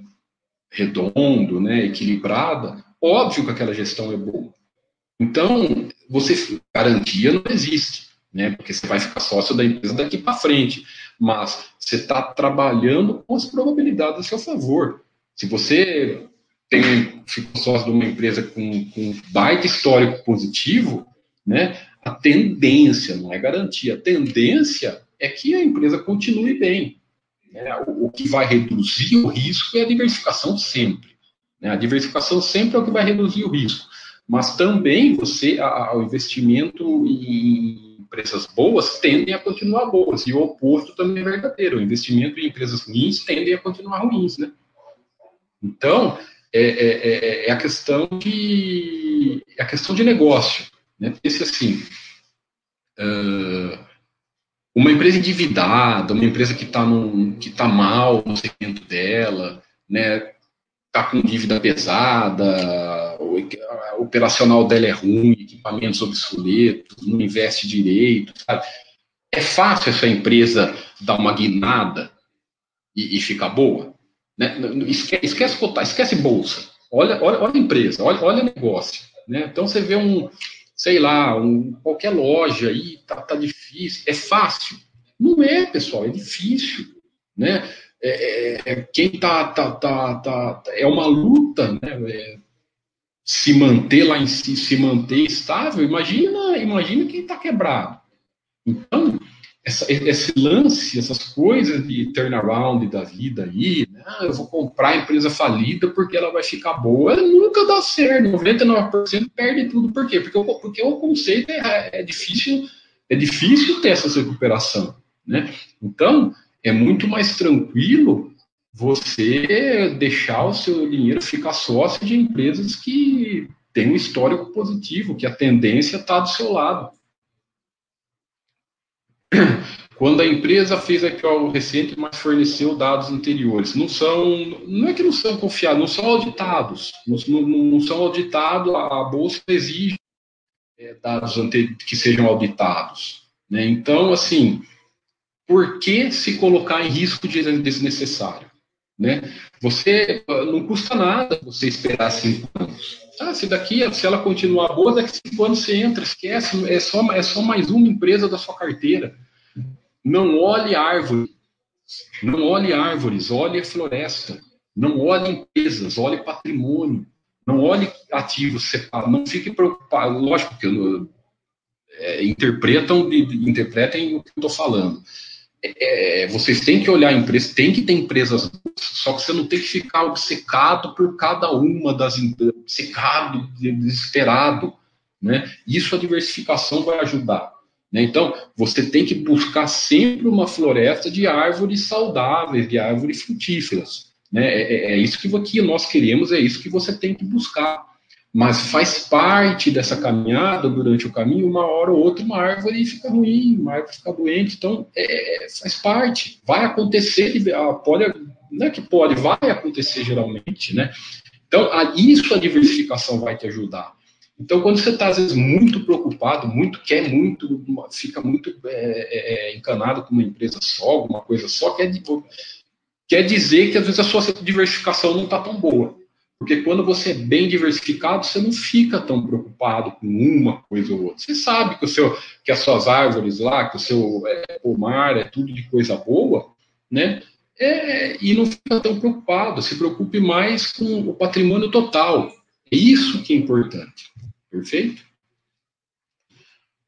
redondo, né, equilibrada, óbvio que aquela gestão é boa. Então, você garantia não existe, né? Porque você vai ficar sócio da empresa daqui para frente. Mas você está trabalhando com as probabilidades a seu favor. Se você tem ficou sócio de uma empresa com, com baita histórico positivo, né? A tendência, não é garantia, a tendência é que a empresa continue bem. Né? O, o, que vai reduzir o risco é a diversificação sempre. Né? A diversificação sempre é o que vai reduzir o risco. Mas também você, a, o investimento em empresas boas tendem a continuar boas, e o oposto também é verdadeiro. O investimento em empresas ruins tendem a continuar ruins, né? Então, é, é, é, é a questão de é a questão de negócio, né? Pense assim, uma empresa endividada, uma empresa que está que tá mal no segmento dela, né? Está com dívida pesada, operacional dela é ruim, equipamentos obsoletos, não investe direito, sabe? É fácil essa empresa dar uma guinada e, e ficar boa? Né? Esquece, esquece, esquece bolsa. Olha, olha, olha a empresa, olha, olha negócio. Né? Então você vê um, sei lá, um, qualquer loja aí, tá, tá difícil. É fácil? Não é, pessoal, é difícil. Né? É, é, é quem tá, tá, tá, tá, é uma luta, né? É, se manter lá em si, se manter estável, imagina, imagina quem está quebrado. Então, essa, esse lance, essas coisas de turnaround da vida aí, né? ah, eu vou comprar a empresa falida porque ela vai ficar boa, nunca dá certo, 99% perde tudo, por quê? Porque, porque o conceito é, é, difícil, é difícil ter essa recuperação, né? Então, é muito mais tranquilo você deixar o seu dinheiro ficar sócio de empresas que têm um histórico positivo, que a tendência está do seu lado. Quando a empresa fez aqui o recente, mas forneceu dados anteriores, não são, não é que não são confiados, não são auditados, não, não, são auditados, a bolsa exige é, dados que sejam auditados. Né? Então, assim, por que se colocar em risco desnecessário? Né? Você não custa nada você esperar cinco anos. Ah, se daqui, se ela continuar boa, daqui cinco anos você entra, esquece, é só, é só mais uma empresa da sua carteira. Não olhe árvore, não olhe árvores, olhe a floresta. Não olhe empresas, olhe patrimônio. Não olhe ativos separados, não fique preocupado. Lógico que eu, é, interpretam, interpretem o que eu estou falando é, vocês têm que olhar a empresa, tem que ter empresas só que você não tem que ficar obcecado por cada uma das empresas, obcecado, desesperado, né? Isso a diversificação vai ajudar. Né? Então, você tem que buscar sempre uma floresta de árvores saudáveis, de árvores frutíferas. Né? É, é, é isso que, que nós queremos, é isso que você tem que buscar mas faz parte dessa caminhada durante o caminho, uma hora ou outra uma árvore fica ruim, uma árvore fica doente, então é, é faz parte, vai acontecer, ah, pode, não é que pode, vai acontecer geralmente, né? Então, a, isso a diversificação vai te ajudar. Então, quando você está, às vezes, muito preocupado, muito quer muito, fica muito é, é, é, encanado com uma empresa só, alguma coisa só, quer, quer dizer que, às vezes, a sua diversificação não está tão boa. Porque quando você é bem diversificado, você não fica tão preocupado com uma coisa ou outra. Você sabe que, o seu, que as suas árvores lá, que o seu é, pomar é tudo de coisa boa, né? É, e não fica tão preocupado. Se preocupe mais com o patrimônio total. É isso que é importante. Perfeito?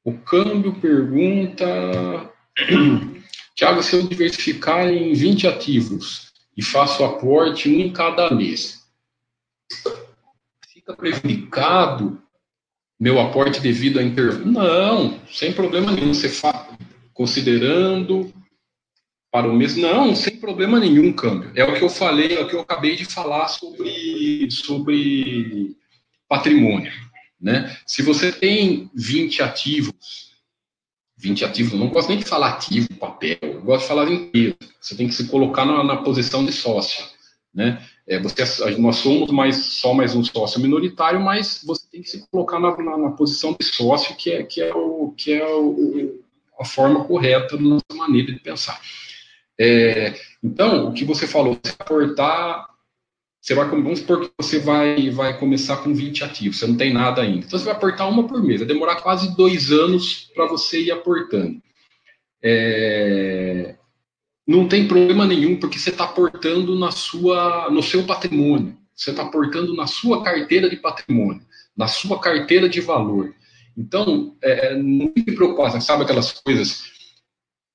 O câmbio pergunta. Tiago, se eu diversificar em 20 ativos e faço aporte um em cada mês, fica prejudicado meu aporte devido à inter... Não, sem problema nenhum. Você fa... considerando para o mês. Não, sem problema nenhum, câmbio. É o que eu falei, é o que eu acabei de falar sobre, sobre patrimônio. Né? Se você tem 20 ativos, 20 ativos, não gosto nem de falar ativo, papel, eu gosto de falar peso. Você tem que se colocar na, na posição de sócio. Né? É, você, nós somos mais, só mais um sócio minoritário, mas você tem que se colocar na, na, na posição de sócio, que é, que é, o, que é o, a forma correta da nossa maneira de pensar. É, então, o que você falou, se aportar você vai, vamos supor que você vai, vai começar com 20 ativos, você não tem nada ainda. Então você vai aportar uma por mês, vai demorar quase dois anos para você ir aportando. É, não tem problema nenhum, porque você está aportando na sua, no seu patrimônio, você está aportando na sua carteira de patrimônio, na sua carteira de valor. Então, é, não fique preocupado, sabe aquelas coisas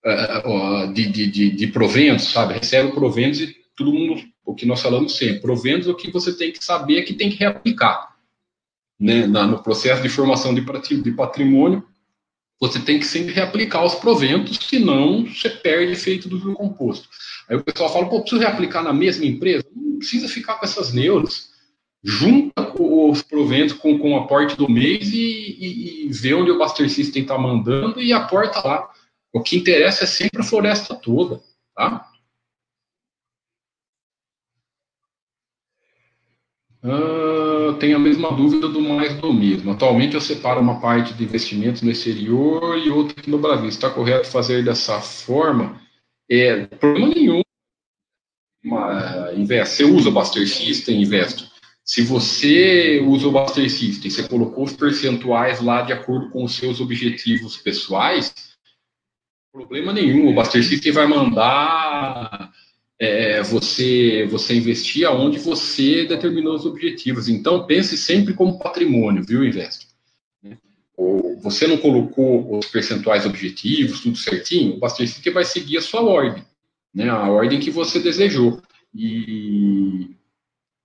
é, de, de, de, de proventos, sabe? Recebe proventos e todo mundo, o que nós falamos sempre, proventos, o que você tem que saber é que tem que reaplicar. Né? Na, no processo de formação de patrimônio, você tem que sempre reaplicar os proventos, senão você perde efeito do juro composto. Aí o pessoal fala, pô, preciso reaplicar na mesma empresa? Não precisa ficar com essas neuras. Junta os proventos com, com o aporte do mês e, e, e vê onde o Buster System está mandando e aporta lá. O que interessa é sempre a floresta toda, tá? Uh, tenho a mesma dúvida do mais do mesmo. Atualmente eu separo uma parte de investimentos no exterior e outra aqui no Brasil. Está correto fazer dessa forma? É, problema nenhum. Uma, investe. Você usa o Buster System, investe. Se você usa o Buster System, você colocou os percentuais lá de acordo com os seus objetivos pessoais, problema nenhum. O Buster System vai mandar é, você, você investir aonde você determinou os objetivos. Então, pense sempre como patrimônio, viu, Investor? Você não colocou os percentuais objetivos, tudo certinho, o Buster System vai seguir a sua ordem, né, a ordem que você desejou. E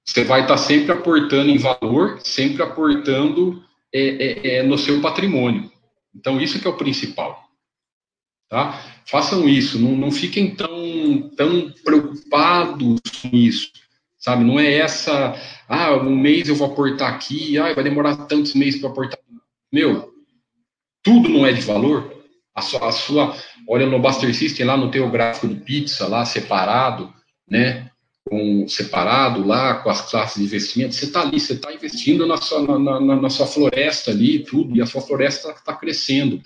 você vai estar sempre aportando em valor, sempre aportando é, é, é no seu patrimônio. Então, isso que é o principal. Tá? Façam isso, não, não fiquem tão, tão preocupados com isso, sabe? Não é essa, ah, um mês eu vou aportar aqui, ah, vai demorar tantos meses para aportar. Meu, tudo não é de valor. A sua, a sua, olha no Buster System, lá no teu gráfico de pizza, lá separado, né? Com, separado lá com as classes de investimento, você está ali, você está investindo na sua, na, na, na, sua floresta ali, tudo, e a sua floresta está crescendo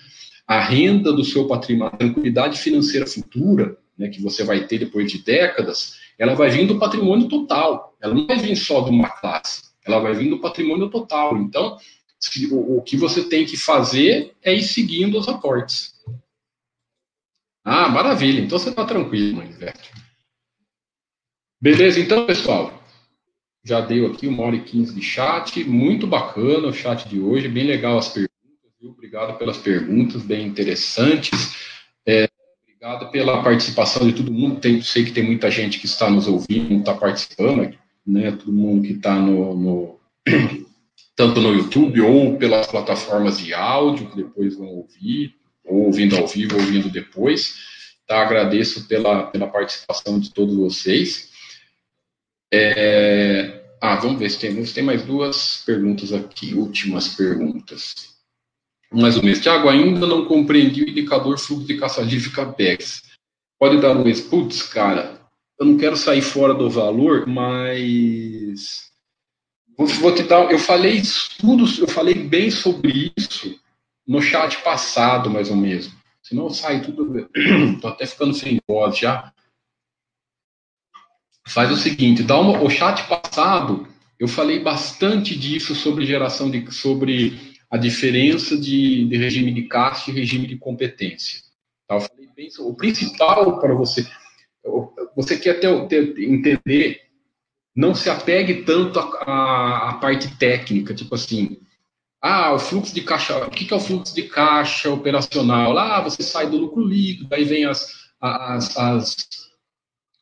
a renda do seu patrimônio, a tranquilidade financeira futura, né, que você vai ter depois de décadas, ela vai vir do patrimônio total. Ela não vai vir só de uma classe, ela vai vir do patrimônio total. Então, o, que você tem que fazer é ir seguindo os aportes. Ah, maravilha. Então você está tranquilo, investe. Beleza, então, pessoal. Já deu aqui uma hora e quinze de chat. Muito bacana o chat de hoje. Bem legal as perguntas Obrigado pelas perguntas, bem interessantes. É, obrigado pela participação de todo mundo. Tem, sei que tem muita gente que está nos ouvindo, está participando, né? Todo mundo que está no, no, tanto no YouTube ou pelas plataformas de áudio que depois vão ouvir, ou ouvindo ao vivo, ou ouvindo depois. Tá? Agradeço pela, pela participação de todos vocês. É, ah, vamos ver se tem, tem mais duas perguntas aqui, últimas perguntas mais ou menos. Tiago, ainda não compreendi o indicador fluxo de caixa livre CAPEX. Pode dar um mês? Putz, cara, eu não quero sair fora do valor, mas vou te dar. Eu falei tudo, eu falei bem sobre isso no chat passado, mais ou menos. Senão eu saio tudo. Tô até ficando sem voz já. Faz o seguinte, dá uma, o chat passado eu falei bastante disso sobre geração de sobre a diferença de, de regime de caixa e regime de competência. Tá? Eu falei bem, o principal para você, você quer ter, ter, entender, não se apegue tanto à, parte técnica, tipo assim, ah, o fluxo de caixa, o que é o fluxo de caixa operacional? Lá você sai do lucro líquido, aí vem as, as, as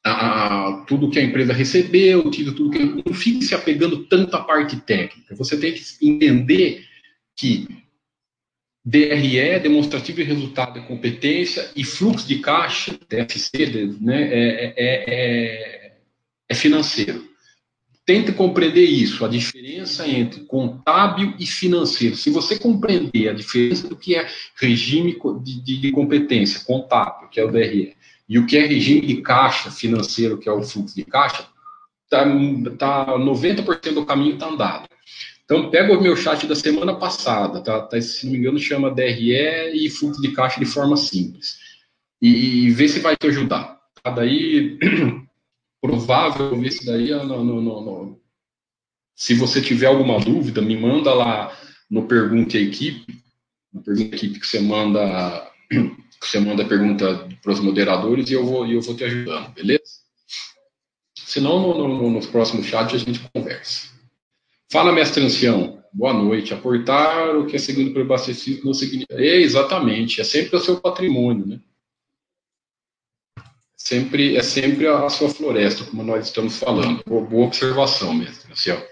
a, tudo que a empresa recebeu, tudo que não fique se apegando tanto à parte técnica. Você tem que entender que DRE, demonstrativo de resultado de competência, e fluxo de caixa, DFC, né, é, é, é, é financeiro. Tente compreender isso, a diferença entre contábil e financeiro. Se você compreender a diferença do que é regime de, de, de competência contábil, que é o DRE, e o que é regime de caixa financeiro, que é o fluxo de caixa, tá, tá 90% do caminho está andado. Então, pega o meu chat da semana passada, tá, tá, se não me engano, chama DRE e fluxo de caixa de forma simples. E, e vê se vai te ajudar. Tá? Daí, provável, esse daí, no, no, no, se você tiver alguma dúvida, me manda lá no Pergunte a Equipe, no Pergunte a Equipe que você manda, que você manda a pergunta para os moderadores e eu vou, eu vou te ajudando, beleza? Senão, no, no, nos próximos chats a gente conversa. Fala, mestre ancião. Boa noite. Aportar o que é seguido pelo abastecismo não significa. É, exatamente, é sempre o seu patrimônio, né? Sempre, é sempre a sua floresta, como nós estamos falando. Boa, boa observação, mestre ancião.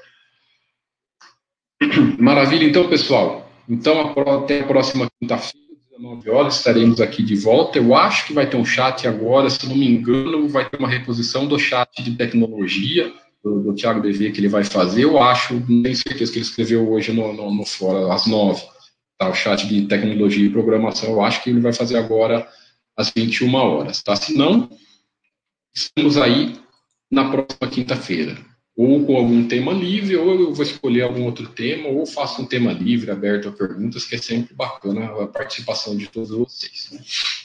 Maravilha, então, pessoal. Então, até a próxima quinta-feira, 19 horas, estaremos aqui de volta. Eu acho que vai ter um chat agora, se não me engano, vai ter uma reposição do chat de tecnologia do, do Thiago DV que ele vai fazer. Eu acho, tenho certeza que ele escreveu hoje no, no, no Fora, às 9. Tá, o chat de tecnologia e programação, eu acho que ele vai fazer agora às 21 horas. Tá? Se não, estamos aí na próxima quinta-feira ou com algum tema livre, ou eu vou escolher algum outro tema, ou faço um tema livre, aberto a perguntas, que é sempre bacana a participação de todos vocês.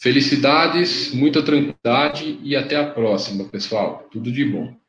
Felicidades, muita tranquilidade e até a próxima, pessoal. Tudo de bom.